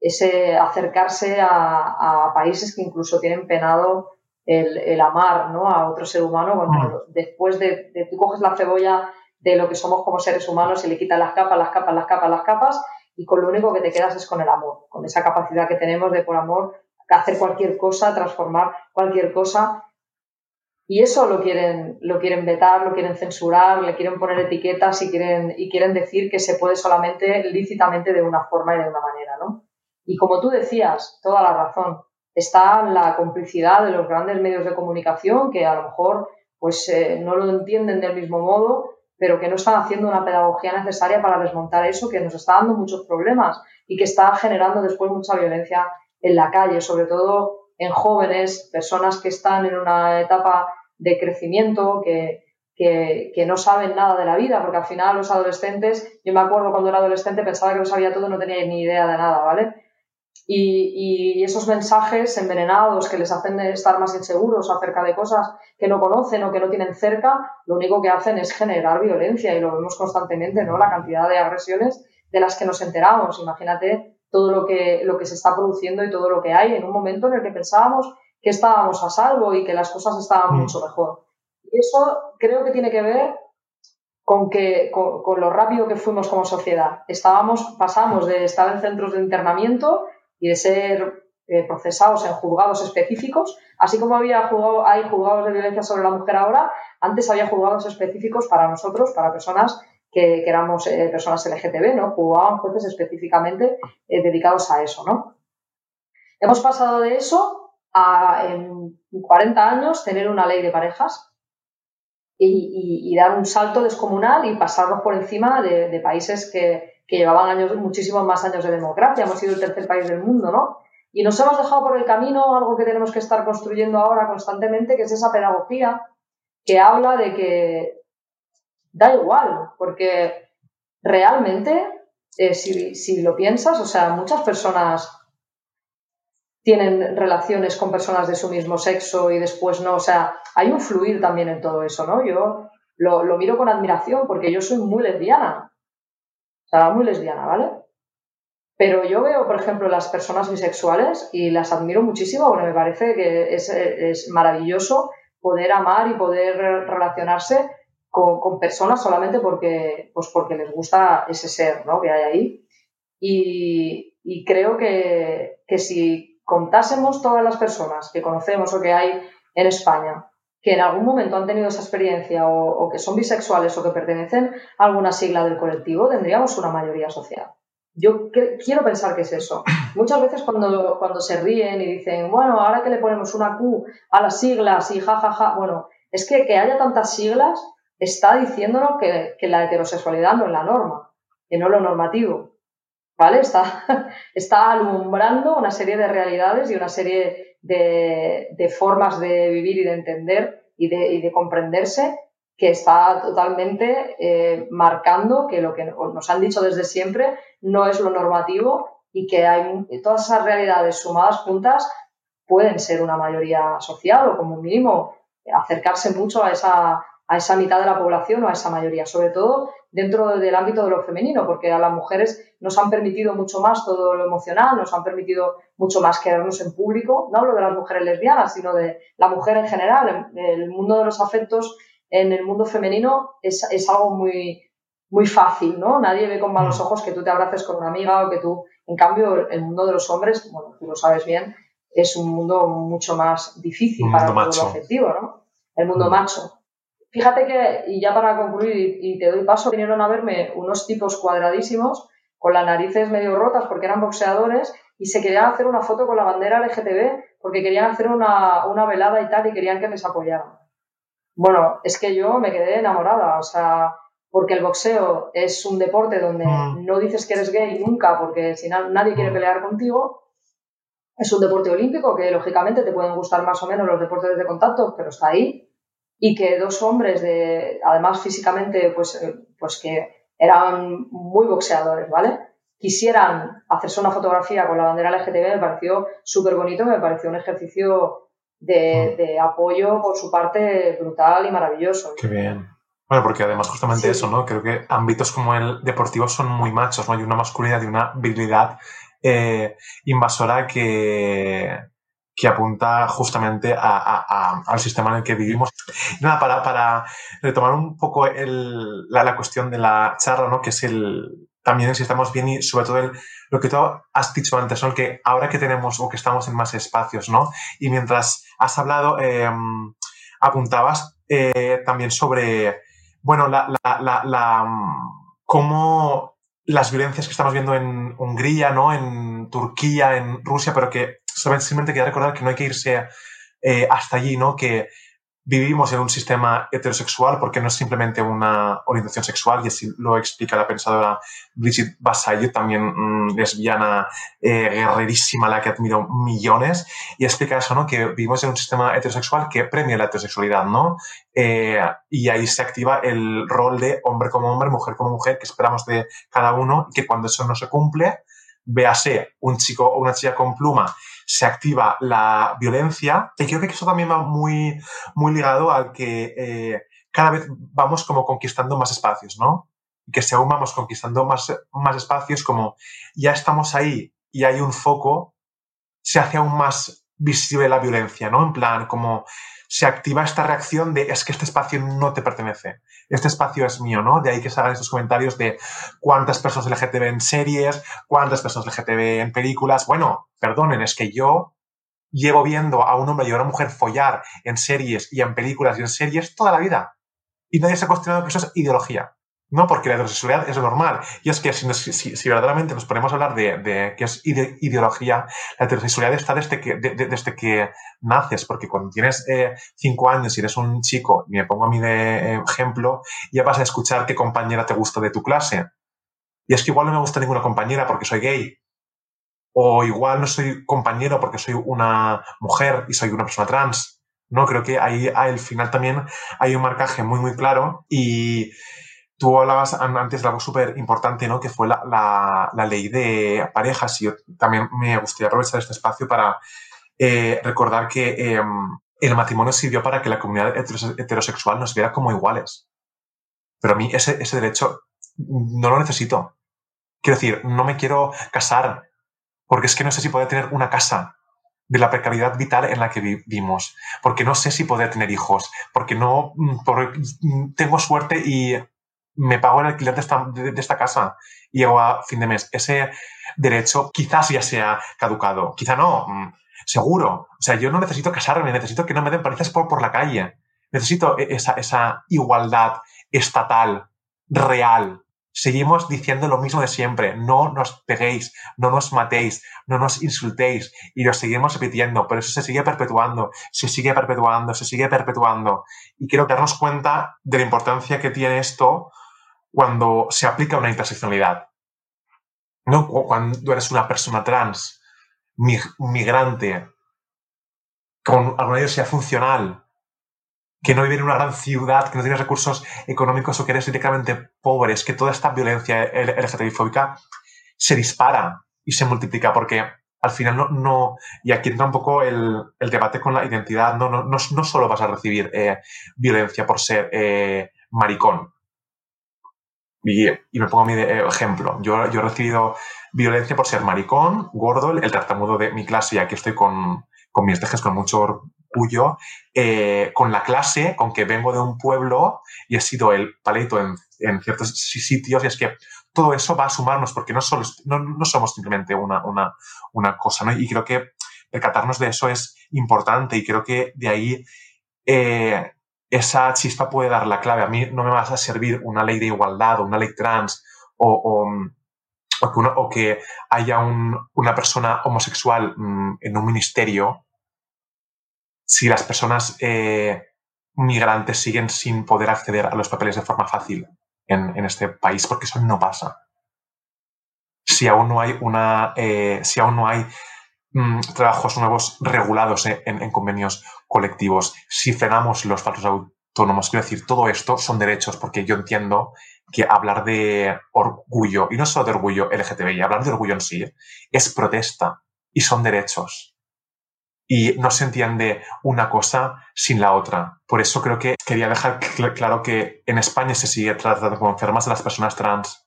ese acercarse a, países que incluso tienen penado el, amar ¿no? a otro ser humano, cuando después de, tú coges la cebolla de lo que somos como seres humanos y le quitas las capas, las capas, las capas, las capas y con lo único que te quedas es con el amor, con esa capacidad que tenemos de por amor hacer cualquier cosa, transformar cualquier cosa. Y eso lo quieren, lo quieren vetar, lo quieren censurar, le quieren poner etiquetas y quieren, y quieren decir que se puede solamente lícitamente de una forma y de una manera, ¿no? Y como tú decías, toda la razón, está la complicidad de los grandes medios de comunicación que a lo mejor pues eh, no lo entienden del mismo modo pero que no están haciendo una pedagogía necesaria para desmontar eso que nos está dando muchos problemas y que está generando después mucha violencia en la calle, sobre todo en jóvenes, personas que están en una etapa de crecimiento, que, que, no saben nada de la vida, porque al final los adolescentes, yo me acuerdo cuando era adolescente pensaba que lo sabía todo, no tenía ni idea de nada, ¿vale? Y, esos mensajes envenenados que les hacen estar más inseguros acerca de cosas que no conocen o que no tienen cerca, lo único que hacen es generar violencia y lo vemos constantemente, ¿no? La cantidad de agresiones de las que nos enteramos. Imagínate todo lo que, lo que se está produciendo y todo lo que hay en un momento en el que pensábamos que estábamos a salvo y que las cosas estaban mm. mucho mejor. Y eso creo que tiene que ver con, que, con lo rápido que fuimos como sociedad. Estábamos, pasamos de estar en centros de internamiento y de ser eh, procesados en juzgados específicos, así como había juzgado, hay juzgados de violencia sobre la mujer ahora, antes había juzgados específicos para nosotros, para personas que, que éramos eh, personas LGTB, ¿no? Juzgaban jueces específicamente eh, dedicados a eso, ¿no? Hemos pasado de eso a, en 40 años, tener una ley de parejas y, dar un salto descomunal y pasarnos por encima de países que, que llevaban años, muchísimos más años de democracia, hemos sido el tercer país del mundo, ¿no? Y nos hemos dejado por el camino algo que tenemos que estar construyendo ahora constantemente, que es esa pedagogía que habla de que da igual, porque realmente, eh, si, si lo piensas, o sea, muchas personas tienen relaciones con personas de su mismo sexo y después no, o sea, hay un fluir también en todo eso, ¿no? Yo lo, lo miro con admiración porque yo soy muy lesbiana o sea, muy lesbiana, ¿vale? Pero yo veo, por ejemplo, las personas bisexuales y las admiro muchísimo porque me parece que es, maravilloso poder amar y poder relacionarse con, personas solamente porque, pues porque les gusta ese ser ¿no? que hay ahí. Y, creo que, que si contásemos todas las personas que conocemos o que hay en España que en algún momento han tenido esa experiencia o, que son bisexuales o que pertenecen a alguna sigla del colectivo, tendríamos una mayoría social. Yo quiero pensar que es eso. Muchas veces cuando, cuando se ríen y dicen, bueno, ahora que le ponemos una Q a las siglas y jajaja, ja, ja, bueno, es que que haya tantas siglas está diciéndonos que, que la heterosexualidad no es la norma, que no es lo normativo. ¿Vale? Está, está alumbrando una serie de realidades y una serie de, formas de vivir y de entender y de, comprenderse que está totalmente eh, marcando que lo que nos han dicho desde siempre no es lo normativo y que hay todas esas realidades sumadas juntas pueden ser una mayoría social o como mínimo acercarse mucho a esa, a esa mitad de la población o a esa mayoría, sobre todo dentro del ámbito de lo femenino, porque a las mujeres nos han permitido mucho más todo lo emocional, nos han permitido mucho más quedarnos en público. No hablo de las mujeres lesbianas, sino de la mujer en general. El mundo de los afectos en el mundo femenino es, es algo muy, muy fácil, ¿no? Nadie ve con malos mm. ojos que tú te abraces con una amiga o que tú, en cambio, el mundo de los hombres, bueno, tú lo sabes bien, es un mundo mucho más difícil para el mundo afectivo, ¿no? El mundo mm. macho. Fíjate que, y ya para concluir, y te doy paso, vinieron a verme unos tipos cuadradísimos con las narices medio rotas porque eran boxeadores y se querían hacer una foto con la bandera LGTB porque querían hacer una, una velada y tal y querían que les apoyaran. Bueno, es que yo me quedé enamorada, o sea, porque el boxeo es un deporte donde mm. no dices que eres gay nunca porque si nadie quiere mm. pelear contigo. Es un deporte olímpico que lógicamente te pueden gustar más o menos los deportes de contacto, pero está ahí y que dos hombres de, además físicamente, pues, eh, pues que eran muy boxeadores, ¿vale? Quisieran hacerse una fotografía con la bandera LGTB, me pareció súper bonito, me pareció un ejercicio de, mm. de, apoyo por su parte brutal y maravilloso. Qué bien. Bueno, porque además justamente eso, ¿no? Creo que ámbitos como el deportivo son muy machos, ¿no? Hay una masculinidad y una virilidad eh, invasora que, que apunta justamente al sistema en el que vivimos. Nada, para, para retomar un poco la, la, cuestión de la charla, ¿no? que es el, también si estamos bien y sobre todo el, lo que tú has dicho antes, ¿no? que ahora que tenemos o que estamos en más espacios, ¿no? Y mientras has hablado, em, apuntabas eh, también sobre, bueno, la, la, la, mm, cómo las violencias que estamos viendo en Hungría, ¿no? En Turquía, en Rusia, pero que simplemente quería recordar que no hay que irse eh, hasta allí, ¿no? Que vivimos en un sistema heterosexual porque no es simplemente una orientación sexual, y así lo explica la pensadora Brigitte Bassailles, también mm, lesbiana eh, guerrerísima, la que admiro millones, y explica eso, ¿no? Que vivimos en un sistema heterosexual que premia la heterosexualidad, ¿no? Eh, y ahí se activa el rol de hombre como hombre, mujer como mujer, que esperamos de cada uno, y que cuando eso no se cumple, véase un chico o una chica con pluma se activa la violencia. Y creo que eso también va muy, muy ligado al que eh, cada vez vamos como conquistando más espacios, ¿no? Y que según vamos conquistando más, más espacios, como ya estamos ahí y hay un foco, se hace aún más visible la violencia, ¿no? En plan, como se activa esta reacción de es que este espacio no te pertenece, este espacio es mío, ¿no? De ahí que se hagan estos comentarios de cuántas personas LGTB en series, cuántas personas LGTB en películas. Bueno, perdonen, es que yo llevo viendo a un hombre y a una mujer follar en series y en películas y en series toda la vida. Y nadie se ha cuestionado que eso es ideología. No, porque la heterosexualidad es normal. Y es que si, verdaderamente nos ponemos a hablar de, de es ideología, la heterosexualidad está desde que, desde que naces, porque cuando tienes eh, cinco años y eres un chico, y me pongo a mí de ejemplo, ya vas a escuchar qué compañera te gusta de tu clase. Y es que igual no me gusta ninguna compañera porque soy gay. O igual no soy compañero porque soy una mujer y soy una persona trans. No, creo que ahí al final también hay un marcaje muy, muy claro y Tú hablabas antes de algo súper importante, ¿no? Que fue la, la, ley de parejas y también me gustaría aprovechar este espacio para eh, recordar que em, el matrimonio sirvió para que la comunidad heterosexual nos viera como iguales. Pero a mí ese, ese derecho no lo necesito. Quiero decir, no me quiero casar porque es que no sé si poder tener una casa de la precariedad vital en la que vivimos, porque no sé si poder tener hijos, porque no mm, mm, tengo suerte y me pago el alquiler de esta, de, esta casa y llego a fin de mes. Ese derecho quizás ya sea caducado, quizá no, mm, seguro. O sea, yo no necesito casarme, necesito que no me den palizas por, por la calle. Necesito e, esa, esa igualdad estatal, real. Seguimos diciendo lo mismo de siempre. No nos peguéis, no nos matéis, no nos insultéis. Y lo seguimos repitiendo. Pero eso se sigue perpetuando, se sigue perpetuando, se sigue perpetuando. Y quiero darnos cuenta de la importancia que tiene esto cuando se aplica una interseccionalidad. ¿no? Cuando eres una persona trans, migrante, con alguna diversidad funcional, que no vive en una gran ciudad, que no tiene recursos económicos o que eres directamente pobre, es que toda esta violencia LGTBI-fóbica se dispara y se multiplica porque al final no, no y aquí entra un poco el, debate con la identidad, no, no, no, no solo vas a recibir eh, violencia por ser eh, maricón, y, me pongo mi ejemplo. Yo, yo he recibido violencia por ser maricón, gordo, el, tartamudo de mi clase, y aquí estoy con, con mis tejes con mucho orgullo, eh, con la clase, con que vengo de un pueblo y he sido el paleto en, en ciertos sitios, y es que todo eso va a sumarnos, porque no, solo, no, no somos simplemente una, una, una cosa, ¿no? Y creo que percatarnos de eso es importante, y creo que de ahí eh, esa chispa puede dar la clave. A mí no me vas a servir una ley de igualdad o una ley trans o, o, que, haya una persona homosexual mm, en un ministerio si las personas eh, migrantes siguen sin poder acceder a los papeles de forma fácil en, este país, porque eso no pasa. Si aún no hay una, eh, si aún no hay mm, trabajos nuevos regulados eh, en, convenios colectivos, si frenamos los falsos autónomos, quiero decir, todo esto son derechos, porque yo entiendo que hablar de orgullo, y no solo de orgullo LGTBI, hablar de orgullo en sí, es protesta y son derechos. Y no se entiende una cosa sin la otra. Por eso creo que quería dejar claro que en España se sigue tratando como enfermas a las personas trans.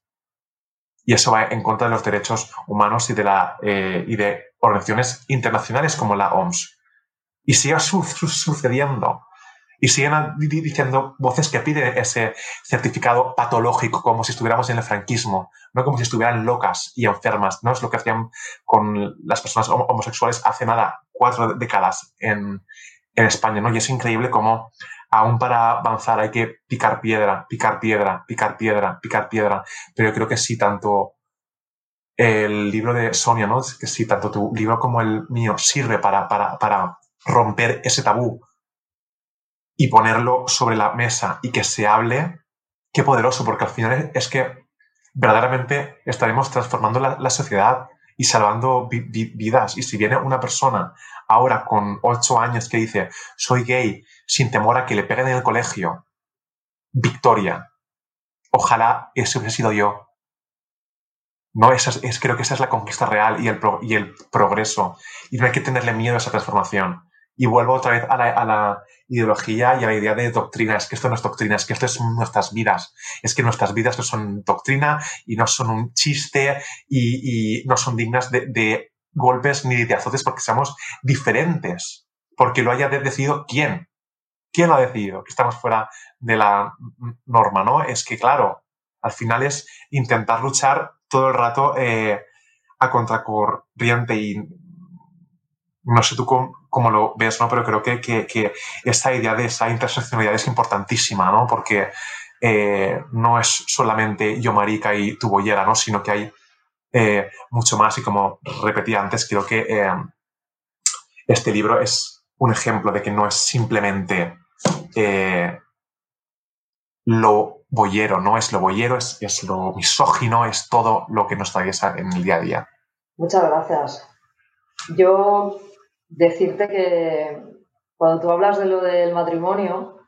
Y eso va en contra de los derechos humanos y de, la, eh, y de organizaciones internacionales como la OMS. Y sigue sucediendo. Y siguen diciendo voces que piden ese certificado patológico, como si estuviéramos en el franquismo, no como si estuvieran locas y enfermas. No es lo que hacían con las personas homosexuales hace nada, cuatro décadas en, en España. ¿no? Y es increíble cómo aún para avanzar hay que picar piedra, picar piedra, picar piedra, picar piedra. Pero yo creo que sí, tanto el libro de Sonia, ¿no? que sí, tanto tu libro como el mío sirve para, para, para romper ese tabú y ponerlo sobre la mesa y que se hable, qué poderoso, porque al final es que verdaderamente estaremos transformando la, sociedad y salvando vidas. Y si viene una persona ahora con ocho años que dice, soy gay, sin temor a que le peguen en el colegio, victoria. Ojalá ese hubiese sido yo. No, es, es, creo que esa es la conquista real y el, y el progreso. Y no hay que tenerle miedo a esa transformación. Y vuelvo otra vez a la, ideología y a la idea de doctrina. Es que esto no es doctrina, es que esto es nuestras vidas. Es que nuestras vidas no son doctrina y no son un chiste y, no son dignas de, golpes ni de azotes porque seamos diferentes. Porque lo haya decidido quién. ¿Quién lo ha decidido? Que estamos fuera de la norma, ¿no? Es que, claro, al final es intentar luchar todo el rato eh, a contracorriente y no sé tú cómo, lo ves, ¿no? Pero creo que, que, esta idea de esa interseccionalidad es importantísima, ¿no? Porque eh, no es solamente yo marica y tu bollera, ¿no? Sino que hay eh, mucho más y como repetí antes, creo que este libro es un ejemplo de que no es simplemente lo boyero, no es lo boyero, es, es lo misógino, es todo lo que nos atraviesa en el día a día. Muchas gracias. Yo decirte que cuando tú hablas de lo del matrimonio,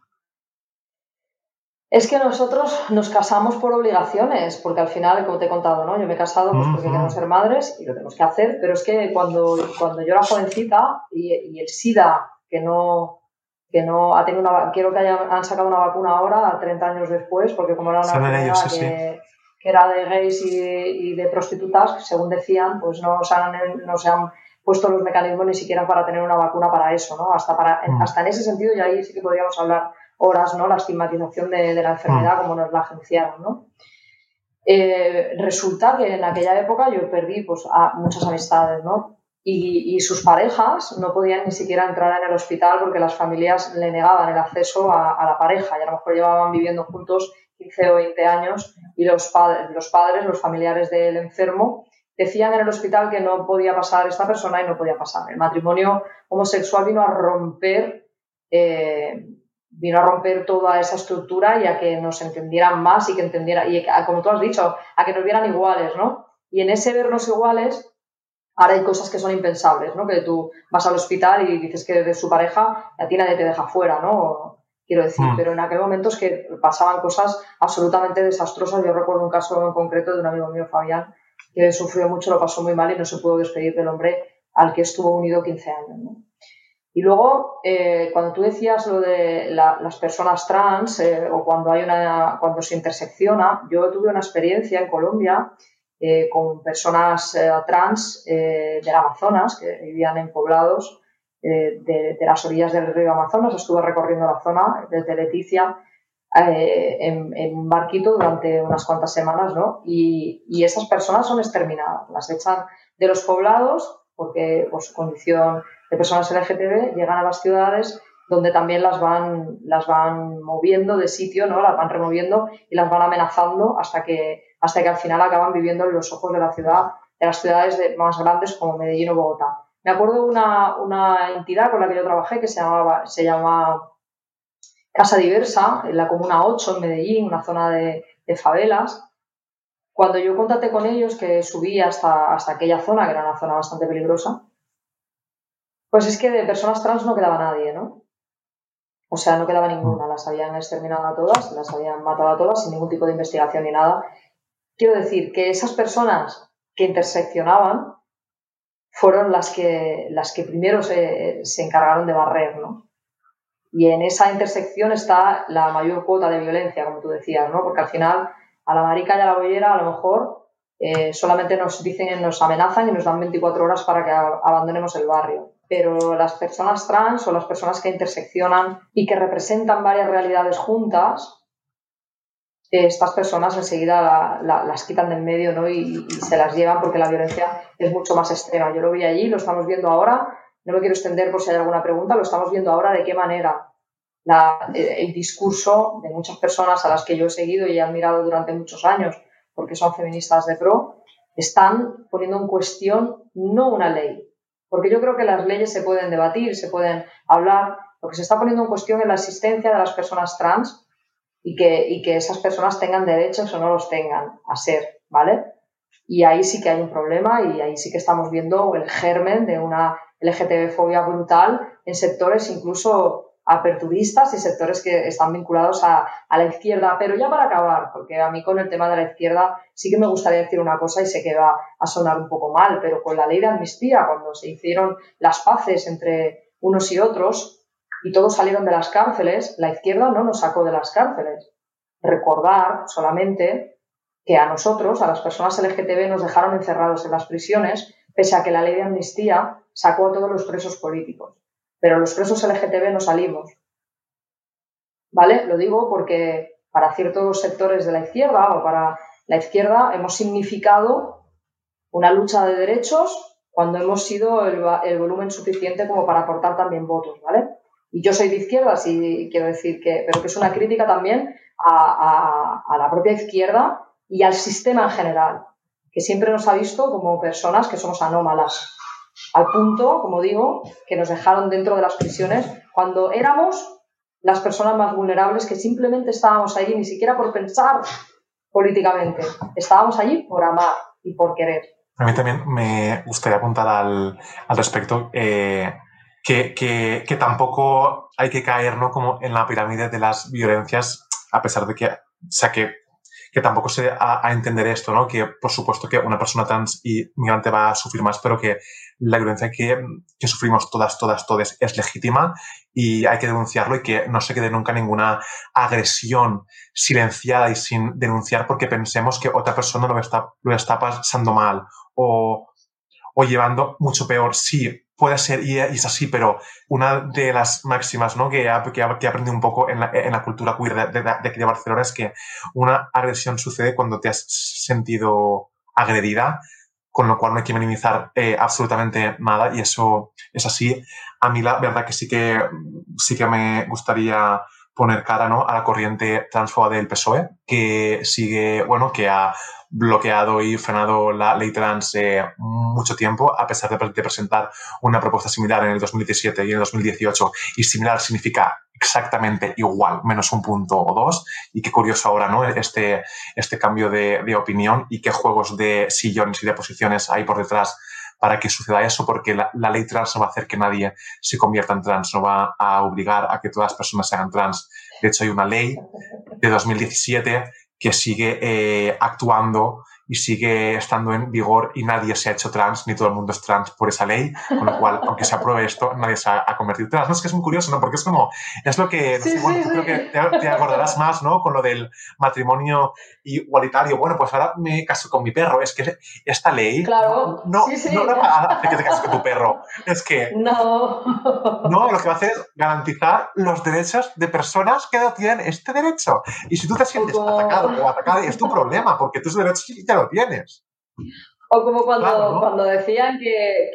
es que nosotros nos casamos por obligaciones, porque al final, como te he contado, ¿no? Yo me he casado pues, porque queremos ser madres y lo tenemos que hacer, pero es que cuando, cuando yo era jovencita y, el SIDA, que no, que no ha tenido una, quiero que han sacado una vacuna ahora, 30 años después, porque como era una vacuna que, era de gays y, de prostitutas, según decían, pues no no se han puesto los mecanismos ni siquiera para tener una vacuna para eso, ¿no? Hasta, para, mm. hasta en ese sentido, y ahí sí que podríamos hablar horas, ¿no? La estigmatización de, la enfermedad, mm. como nos la agenciaron, ¿no? Eh, resulta que en aquella época yo perdí pues, a muchas amistades, ¿no? Y, sus parejas no podían ni siquiera entrar en el hospital porque las familias le negaban el acceso a, la pareja y a lo mejor llevaban viviendo juntos 15 o 20 años y los, padres, los padres, los familiares del enfermo, decían en el hospital que no podía pasar esta persona y no podía pasar. El matrimonio homosexual vino a romper, eh, vino a romper toda esa estructura y a que nos entendieran más y que entendiera, y como tú has dicho, a que nos vieran iguales, ¿no? Y en ese vernos iguales, ahora hay cosas que son impensables, ¿no? Que tú vas al hospital y dices que de su pareja, a ti nadie te deja fuera, ¿no? Quiero decir, mm. pero en aquel momento es que pasaban cosas absolutamente desastrosas. Yo recuerdo un caso en concreto de un amigo mío, Fabián, que sufrió mucho, lo pasó muy mal y no se pudo despedir del hombre al que estuvo unido 15 años. Y luego, eh, cuando tú decías lo de las personas trans eh, o cuando, hay una, cuando se intersecciona, yo tuve una experiencia en Colombia eh, con personas trans del Amazonas que vivían en poblados de, de, las orillas del río Amazonas. Estuve recorriendo la zona desde Leticia eh, en, un barquito durante unas cuantas semanas, ¿no? Y, y, esas personas son exterminadas, las echan de los poblados porque por su condición de personas LGTB llegan a las ciudades donde también las van, las van moviendo de sitio, ¿no? Las van removiendo y las van amenazando hasta que, hasta que al final acaban viviendo en los ojos de la ciudad, de las ciudades más grandes como Medellín o Bogotá. Me acuerdo una, una entidad con la que yo trabajé que se llamaba, se llama Casa Diversa, en la Comuna 8, en Medellín, una zona de, favelas. Cuando yo contacté con ellos, que subí hasta, hasta aquella zona, que era una zona bastante peligrosa, pues es que de personas trans no quedaba nadie, ¿no? O sea, no quedaba ninguna, las habían exterminado a todas, las habían matado a todas sin ningún tipo de investigación ni nada. Quiero decir que esas personas que interseccionaban fueron las que, las que primero se, se encargaron de barrer, ¿no? Y en esa intersección está la mayor cuota de violencia, como tú decías, ¿no? Porque al final a la marica y a la bollera a lo mejor eh, solamente nos dicen, nos amenazan y nos dan 24 horas para que abandonemos el barrio. pero las personas trans o las personas que interseccionan y que representan varias realidades juntas, estas personas enseguida las quitan del medio ¿no? y, se las llevan porque la violencia es mucho más extrema. Yo lo vi allí, lo estamos viendo ahora, no me quiero extender por si hay alguna pregunta, lo estamos viendo ahora de qué manera el discurso de muchas personas a las que yo he seguido y he admirado durante muchos años, porque son feministas de pro, están poniendo en cuestión no una ley, porque yo creo que las leyes se pueden debatir, se pueden hablar, lo que se está poniendo en cuestión es la existencia de las personas trans y que, y que esas personas tengan derechos o no los tengan a ser, ¿vale? Y ahí sí que hay un problema y ahí sí que estamos viendo el germen de una LGTB-fobia brutal en sectores incluso aperturistas y sectores que están vinculados a, la izquierda. Pero ya para acabar, porque a mí con el tema de la izquierda sí que me gustaría decir una cosa y sé que va a sonar un poco mal, pero con la ley de amnistía, cuando se hicieron las paces entre unos y otros y todos salieron de las cárceles, la izquierda no nos sacó de las cárceles. Recordar solamente que a nosotros, a las personas LGTB, nos dejaron encerrados en las prisiones, pese a que la ley de amnistía sacó a todos los presos políticos pero los presos LGTB no salimos. ¿Vale? Lo digo porque para ciertos sectores de la izquierda o para la izquierda hemos significado una lucha de derechos cuando hemos sido el, volumen suficiente como para aportar también votos, ¿vale? Y yo soy de izquierda, sí quiero decir que, pero que es una crítica también a, a la propia izquierda y al sistema en general, que siempre nos ha visto como personas que somos anómalas al punto, como digo, que nos dejaron dentro de las prisiones cuando éramos las personas más vulnerables que simplemente estábamos allí ni siquiera por pensar políticamente, estábamos allí por amar y por querer. A mí también me gustaría apuntar al, respecto eh, que, que, tampoco hay que caer ¿no? como en la pirámide de las violencias, a pesar de que, o sea, que que tampoco se a, a, entender esto, ¿no? Que por supuesto que una persona trans y migrante va a sufrir más, pero que la violencia que, que sufrimos todas, todas, todas es legítima y hay que denunciarlo y que no se quede nunca ninguna agresión silenciada y sin denunciar porque pensemos que otra persona lo está, lo está pasando mal o, o llevando mucho peor. Sí, puede ser y, es así, pero una de las máximas ¿no? que, he que, aprendido un poco en la, en la cultura queer de, de, aquí de Barcelona es que una agresión sucede cuando te has sentido agredida, con lo cual no hay que minimizar eh, absolutamente nada y eso es así. A mí la verdad que sí que, sí que me gustaría poner cara ¿no? a la corriente transfoba del PSOE, que sigue, bueno, que ha bloqueado y frenado la ley trans eh, mucho tiempo, a pesar de, presentar una propuesta similar en el 2017 y en el 2018. Y similar significa exactamente igual, menos un punto o dos. Y qué curioso ahora, ¿no? Este, este cambio de, de opinión y qué juegos de sillones y de posiciones hay por detrás para que suceda eso, porque la, la, ley trans no va a hacer que nadie se convierta en trans, no va a obligar a que todas las personas sean trans. De hecho, hay una ley de 2017 que sigue eh, actuando y sigue estando en vigor y nadie se ha hecho trans, ni todo el mundo es trans por esa ley, con lo cual, aunque se apruebe esto, nadie se ha, convertido trans. No, es que es muy curioso, ¿no? Porque es como, es lo que, no sé, bueno, creo que te, acordarás más, ¿no? Con lo del matrimonio igualitario. Bueno, pues ahora me caso con mi perro. Es que esta ley claro. no, no, no hace que te cases con tu perro. Es que... No. No, lo que va a hacer es garantizar los derechos de personas que no tienen este derecho. Y si tú te sientes atacado o atacada, es tu problema, porque tus derechos ya tienes. O como cuando, cuando decían que,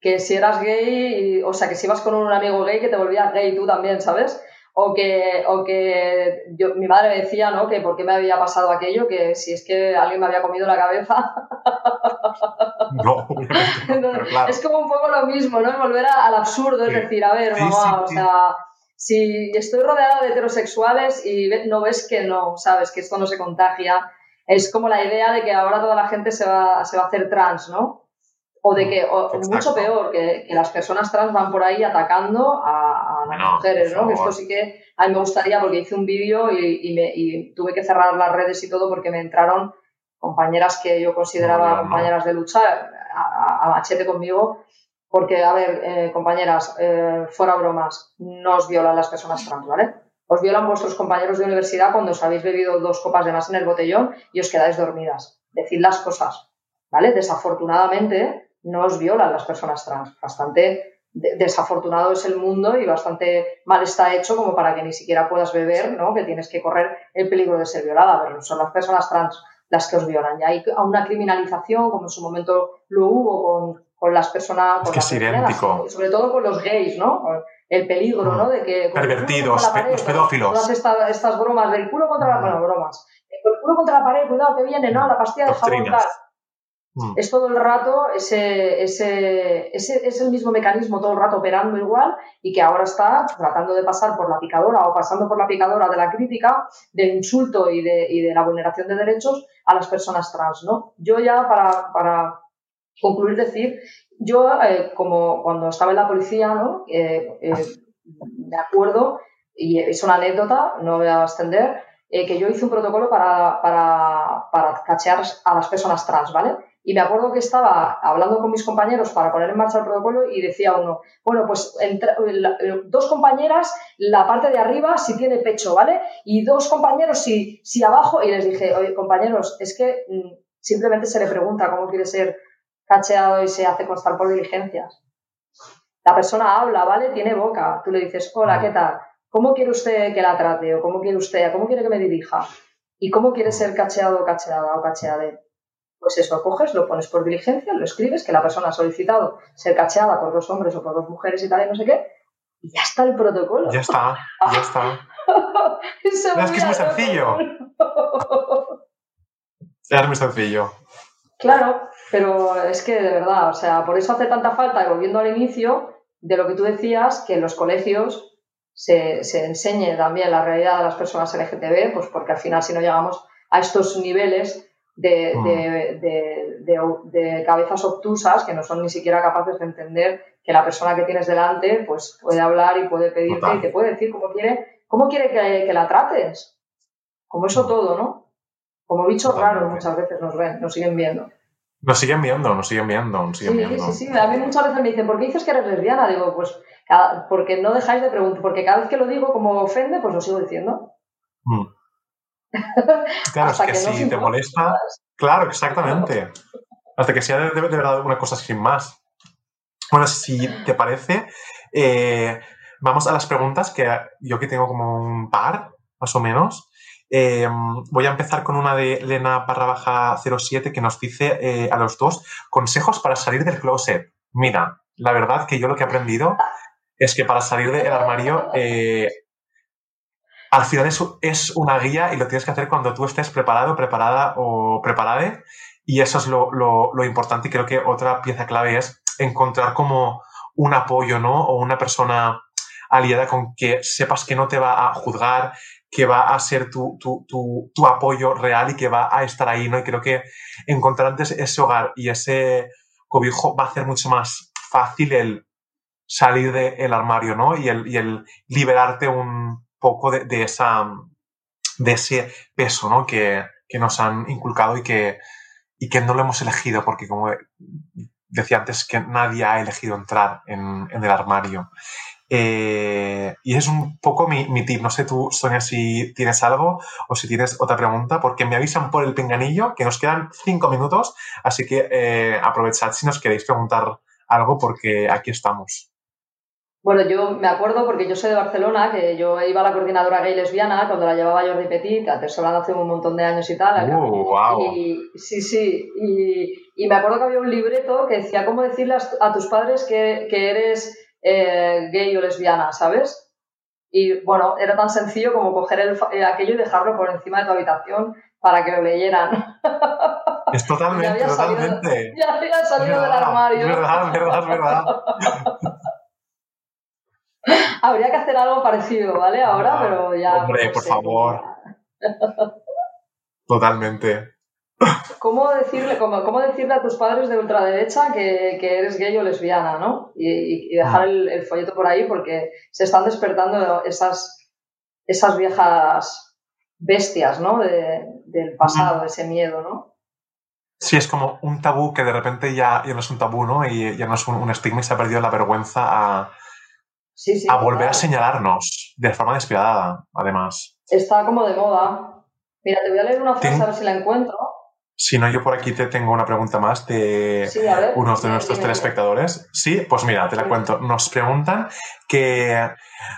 que, si eras gay, o sea, que si ibas con un amigo gay, que te volvías gay tú también, ¿sabes? O que, o que yo, mi madre me decía, ¿no? Que por qué me había pasado aquello, que si es que alguien me había comido la cabeza. No, Es como un poco lo mismo, ¿no? Volver al absurdo, es decir, a ver, mamá, o sea, si estoy rodeada de heterosexuales y no ves que no, sabes, que esto no se contagia, es como la idea de que ahora toda la gente se va, se va a hacer trans, ¿no? O de que, o, mucho peor, que, que, las personas trans van por ahí atacando a, las mujeres, ¿no? Esto sí que a mí me gustaría porque hice un vídeo y, y, me, y, tuve que cerrar las redes y todo porque me entraron compañeras que yo consideraba compañeras de lucha a, a, machete conmigo. Porque, a ver, eh, compañeras, eh, fuera bromas, no os violan las personas trans, ¿vale? Os violan vuestros compañeros de universidad cuando os habéis bebido dos copas de más en el botellón y os quedáis dormidas. Decid las cosas, ¿vale? Desafortunadamente, no os violan las personas trans. Bastante desafortunado es el mundo y bastante mal está hecho como para que ni siquiera puedas beber, ¿no? Que tienes que correr el peligro de ser violada, pero son las personas trans las que os violan. Y hay una criminalización, como en su momento lo hubo con, las personas... Con es idéntico. Sobre todo con los gays, ¿no? El peligro, ¿no? De que... Pervertidos, los pedófilos. Todas estas, bromas del culo contra la... Bueno, bromas. El culo contra la pared, cuidado que viene, ¿no? La pastilla de jabón, Mm. Es todo el rato ese, ese, ese, es el mismo mecanismo todo el rato operando igual y que ahora está tratando de pasar por la picadora o pasando por la picadora de la crítica, del insulto y de, y de la vulneración de derechos a las personas trans, ¿no? Yo ya para, para concluir decir, yo eh, como cuando estaba en la policía, ¿no? Eh, eh, me acuerdo, y es una anécdota, no voy a extender, que yo hice un protocolo para, para, para cachear a las personas trans, ¿vale? Y me acuerdo que estaba hablando con mis compañeros para poner en marcha el protocolo y decía uno, bueno, pues dos compañeras, la parte de arriba si tiene pecho, ¿vale? Y dos compañeros si, si abajo. Y les dije, oye, compañeros, es que mm, simplemente se le pregunta cómo quiere ser cacheado y se hace constar por diligencias. La persona habla, ¿vale? Tiene boca. Tú le dices, hola, ¿qué tal? ¿Cómo quiere usted que la trate? ¿O cómo quiere usted? ¿Cómo quiere que me dirija? ¿Y cómo quiere ser cacheado o cacheada o cacheade? Pues eso, coges, lo pones por diligencia, lo escribes, que la persona ha solicitado ser cacheada por dos hombres o por dos mujeres y tal y no sé qué, y ya está el protocolo. Ya está, ya está. es que es muy sencillo. es muy sencillo. Claro, pero es que de verdad, o sea, por eso hace tanta falta, volviendo al inicio, de lo que tú decías, que en los colegios se, se enseñe también la realidad de las personas LGTB, pues porque al final si no llegamos a estos niveles Mm. de, cabezas obtusas que no son ni siquiera capaces de entender que la persona que tienes delante pues puede hablar y puede pedirte y te puede decir cómo quiere, cómo quiere que, la trates. Como eso mm. todo, ¿no? Como bichos raros muchas veces nos ven, nos siguen viendo. Nos siguen viendo, nos siguen viendo, nos siguen sí, viendo. Sí, sí, A mí muchas veces me dicen, ¿por qué dices que eres lesbiana? Digo, pues porque no dejáis de preguntar, porque cada vez que lo digo como ofende, pues lo sigo diciendo. Mm. Claro, es que, si te molesta. Claro, exactamente. Hasta que sea de, verdad una cosa sin más. Bueno, si te parece, eh, vamos a las preguntas que yo que tengo como un par, más o menos. Eh, voy a empezar con una de Lena barra baja 07 que nos dice eh, a los dos consejos para salir del closet. Mira, la verdad que yo lo que he aprendido es que para salir del armario al final es, una guía y lo tienes que hacer cuando tú estés preparado, preparada o preparada. Y eso es lo, importante y creo que otra pieza clave es encontrar como un apoyo, ¿no? O una persona aliada con que sepas que no te va a juzgar, que va a ser tu, apoyo real y que va a estar ahí, ¿no? Y creo que encontrar antes ese hogar y ese cobijo va a hacer mucho más fácil el salir del armario, ¿no? Y el, y el liberarte un, poco de, esa, de ese peso ¿no? que, nos han inculcado y que, y que no lo hemos elegido, porque como decía antes, que nadie ha elegido entrar en, el armario. Eh, y es un poco mi, mi, tip. No sé tú, Sonia, si tienes algo o si tienes otra pregunta, porque me avisan por el pinganillo que nos quedan cinco minutos, así que eh, aprovechad si nos queréis preguntar algo, porque aquí estamos. Bueno, yo me acuerdo porque yo soy de Barcelona, que yo iba a la coordinadora gay lesbiana cuando la llevaba Jordi Petit, hablando hace un montón de años y tal. wow. Uh, y, sí, sí. Y, me acuerdo que había un libreto que decía cómo decirle a, tus padres que, eres eh, gay o lesbiana, ¿sabes? Y bueno, era tan sencillo como coger el, eh, aquello y dejarlo por encima de tu habitación para que lo leyeran. Es totalmente, totalmente. ya había salido del armario. Verdad, verdad, verdad. Habría que hacer algo parecido, ¿vale? Ahora, pero ya. Hombre, por favor. Totalmente. ¿Cómo decirle, cómo, cómo, decirle a tus padres de ultraderecha que, que eres gay o lesbiana, ¿no? Y, dejar el, folleto por ahí porque se están despertando esas, esas viejas bestias, ¿no? del pasado, ese miedo, ¿no? Sí, es como un tabú que de repente ya, ya no es un tabú, ¿no? Y ya no es un, un estigma y se ha perdido la vergüenza a, a volver a señalarnos de forma despiadada, además. Está como de moda. Mira, te voy a leer una frase a ver si la encuentro. Si no, yo por aquí te tengo una pregunta más de uno de nuestros telespectadores. Sí, pues mira, te la cuento. Nos preguntan que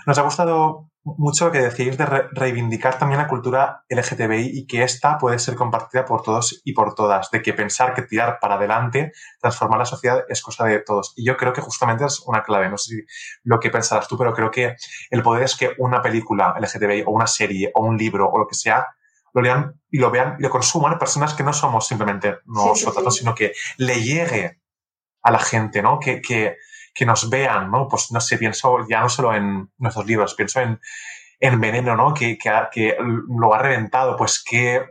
nos ha gustado mucho que decíais de reivindicar también la cultura LGTBI y que esta puede ser compartida por todos y por todas, de que pensar que tirar para adelante, transformar la sociedad es cosa de todos. Y yo creo que justamente es una clave, no sé si lo que pensarás tú, pero creo que el poder es que una película LGTBI o una serie o un libro o lo que sea, lo lean y lo vean y lo consuman personas que no somos simplemente nosotros, sino que le llegue a la gente, ¿no? Que, que, que nos vean, ¿no? Pues no sé, pienso ya no solo en nuestros libros, pienso en, en Veneno, ¿no? Que, que, que, lo ha reventado, pues qué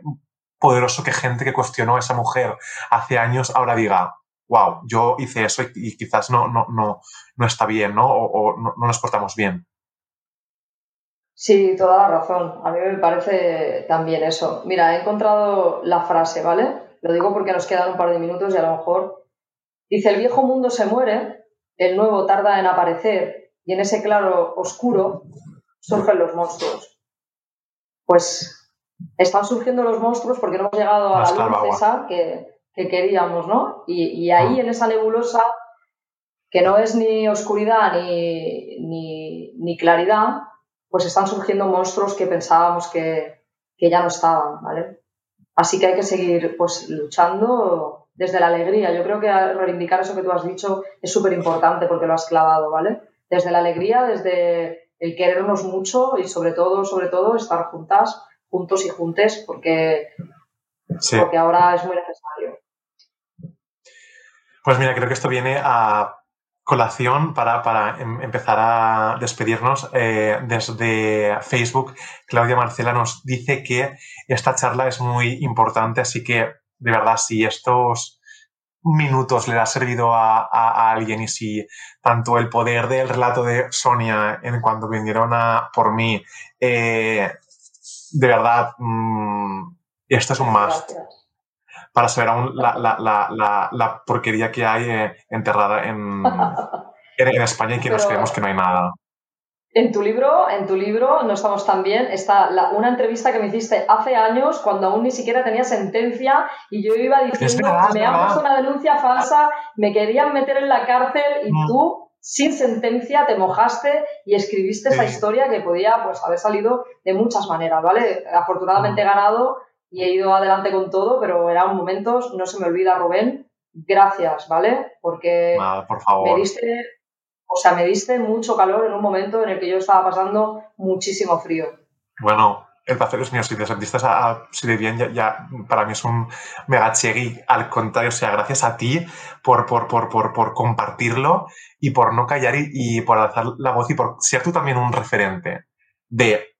poderoso que gente que cuestionó a esa mujer hace años ahora diga, wow, yo hice eso y, quizás no, no, no, no está bien, ¿no? O, no, nos portamos bien. Sí, toda la razón. A mí me parece también eso. Mira, he encontrado la frase, ¿vale? Lo digo porque nos quedan un par de minutos y a lo mejor dice, el viejo mundo se muere, el nuevo tarda en aparecer y en ese claro oscuro surgen los monstruos. Pues están surgiendo los monstruos porque no hemos llegado a la luz esa que, queríamos, ¿no? Y, ahí mm. en esa nebulosa, que no es ni oscuridad ni, ni, claridad, pues están surgiendo monstruos que pensábamos que, que, ya no estaban, ¿vale? Así que hay que seguir pues luchando desde la alegría. Yo creo que reivindicar eso que tú has dicho es súper importante porque lo has clavado, ¿vale? Desde la alegría, desde el querernos mucho y sobre todo, sobre todo, estar juntas, juntos y juntes porque, porque ahora es muy necesario. Pues mira, creo que esto viene a colación para, em, empezar a despedirnos. Eh, desde Facebook, Claudia Marcela nos dice que esta charla es muy importante, así que de verdad, si estos minutos le ha servido a, alguien y si tanto el poder del relato de Sonia en cuanto vinieron a por mí, eh, de verdad, mm, esto es un más para saber aún la, porquería que hay eh, enterrada en, en, España y que nos creemos que no hay nada. En tu libro, en tu libro, no estamos tan bien, está una entrevista que me hiciste hace años, cuando aún ni siquiera tenía sentencia, y yo iba diciendo, me han puesto una denuncia falsa, me querían meter en la cárcel, y mm. tú, sin sentencia, te mojaste y escribiste esa historia que podía pues, haber salido de muchas maneras, ¿vale? Afortunadamente he mm. ganado y he ido adelante con todo, pero eran momentos, no se me olvida, Rubén, gracias, ¿vale? Porque por favor. me diste o sea, me diste mucho calor en un momento en el que yo estaba pasando muchísimo frío. Bueno, el placer es mío. Si te sentiste así bien, ya, para mí es un mega chegui. Al contrario, o sea, gracias a ti por, por, por, por, por compartirlo y por no callar y, por alzar la voz y por ser tú también un referente de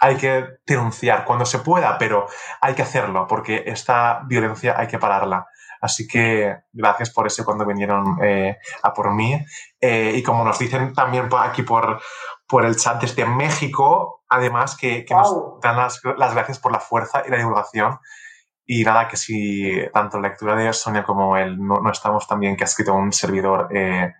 hay que denunciar cuando se pueda, pero hay que hacerlo porque esta violencia hay que pararla. Así que gracias por eso cuando vinieron eh, a por mí. Eh, y como nos dicen también aquí por, por el chat desde México, además que, nos dan las, gracias por la fuerza y la divulgación. Y nada, que si tanto la lectura de Sonia como él no, no estamos también, que ha escrito un servidor, eh,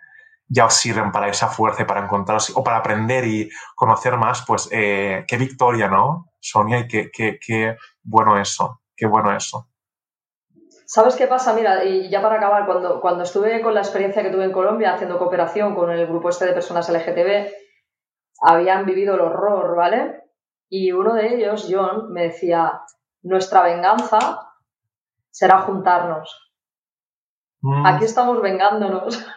ya os sirven para esa fuerza para encontraros o para aprender y conocer más, pues qué victoria, ¿no? Sonia, y qué, qué, qué bueno eso, qué bueno eso. ¿Sabes qué pasa? Mira, y ya para acabar, cuando, cuando estuve con la experiencia que tuve en Colombia haciendo cooperación con el grupo este de personas LGTB, habían vivido el horror, ¿vale? Y uno de ellos, John, me decía, nuestra venganza será juntarnos. Mm. Aquí estamos vengándonos.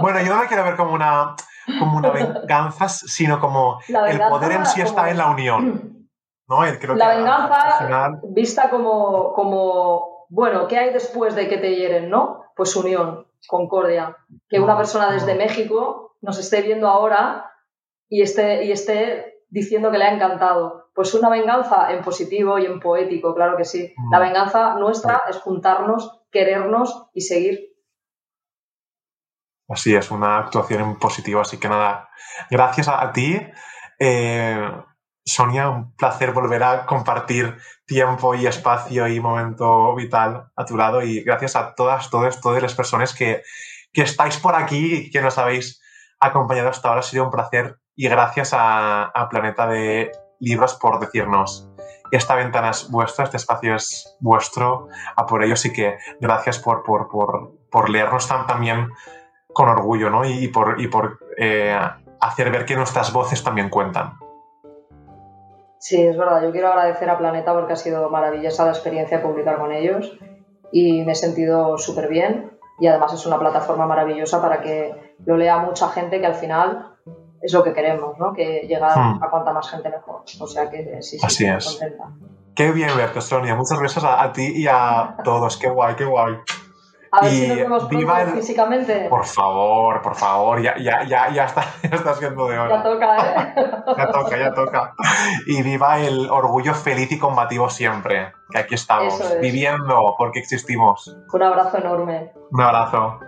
Bueno, yo no me quiero ver como una, como una venganza, sino como el poder en sí está en la unión. ¿no? la venganza vista como, como bueno, ¿qué hay después de que te hieren, no? Pues unión, concordia. Que una persona desde México nos esté viendo ahora y esté, y esté diciendo que le ha encantado. Pues una venganza en positivo y en poético, claro que sí. La venganza nuestra es juntarnos, querernos y seguir. Así es, una actuación en positivo. Así que nada, gracias a, ti. Eh, Sonia, un placer volver a compartir tiempo y espacio y momento vital a tu lado y gracias a todas, todas, todas las personas que, que estáis por aquí y que nos habéis acompañado hasta ahora. Ha sido un placer y gracias a, Planeta de Libros por decirnos esta ventana es vuestra, este espacio es vuestro, a por ello sí que gracias por, por, por, por leernos tan, también con orgullo, ¿no? Y, por, y por eh, hacer ver que nuestras voces también cuentan. Sí, es verdad. Yo quiero agradecer a Planeta porque ha sido maravillosa la experiencia de publicar con ellos y me he sentido súper bien. Y además es una plataforma maravillosa para que lo lea mucha gente que al final es lo que queremos, ¿no? Que llegue hmm. a cuanta más gente mejor. O sea que sí, sí, Así es. contenta. Qué bien verte, Sonia. Muchas gracias a, a ti y a todos. Qué guay, qué guay. A ver si nos vemos viva físicamente. Por favor, por favor, ya, ya, ya, ya, está, ya está siendo de hora. Ya toca, ¿eh? ya toca, ya toca. Y viva el orgullo feliz y combativo siempre, que aquí estamos, viviendo porque existimos. Un abrazo enorme. Un abrazo.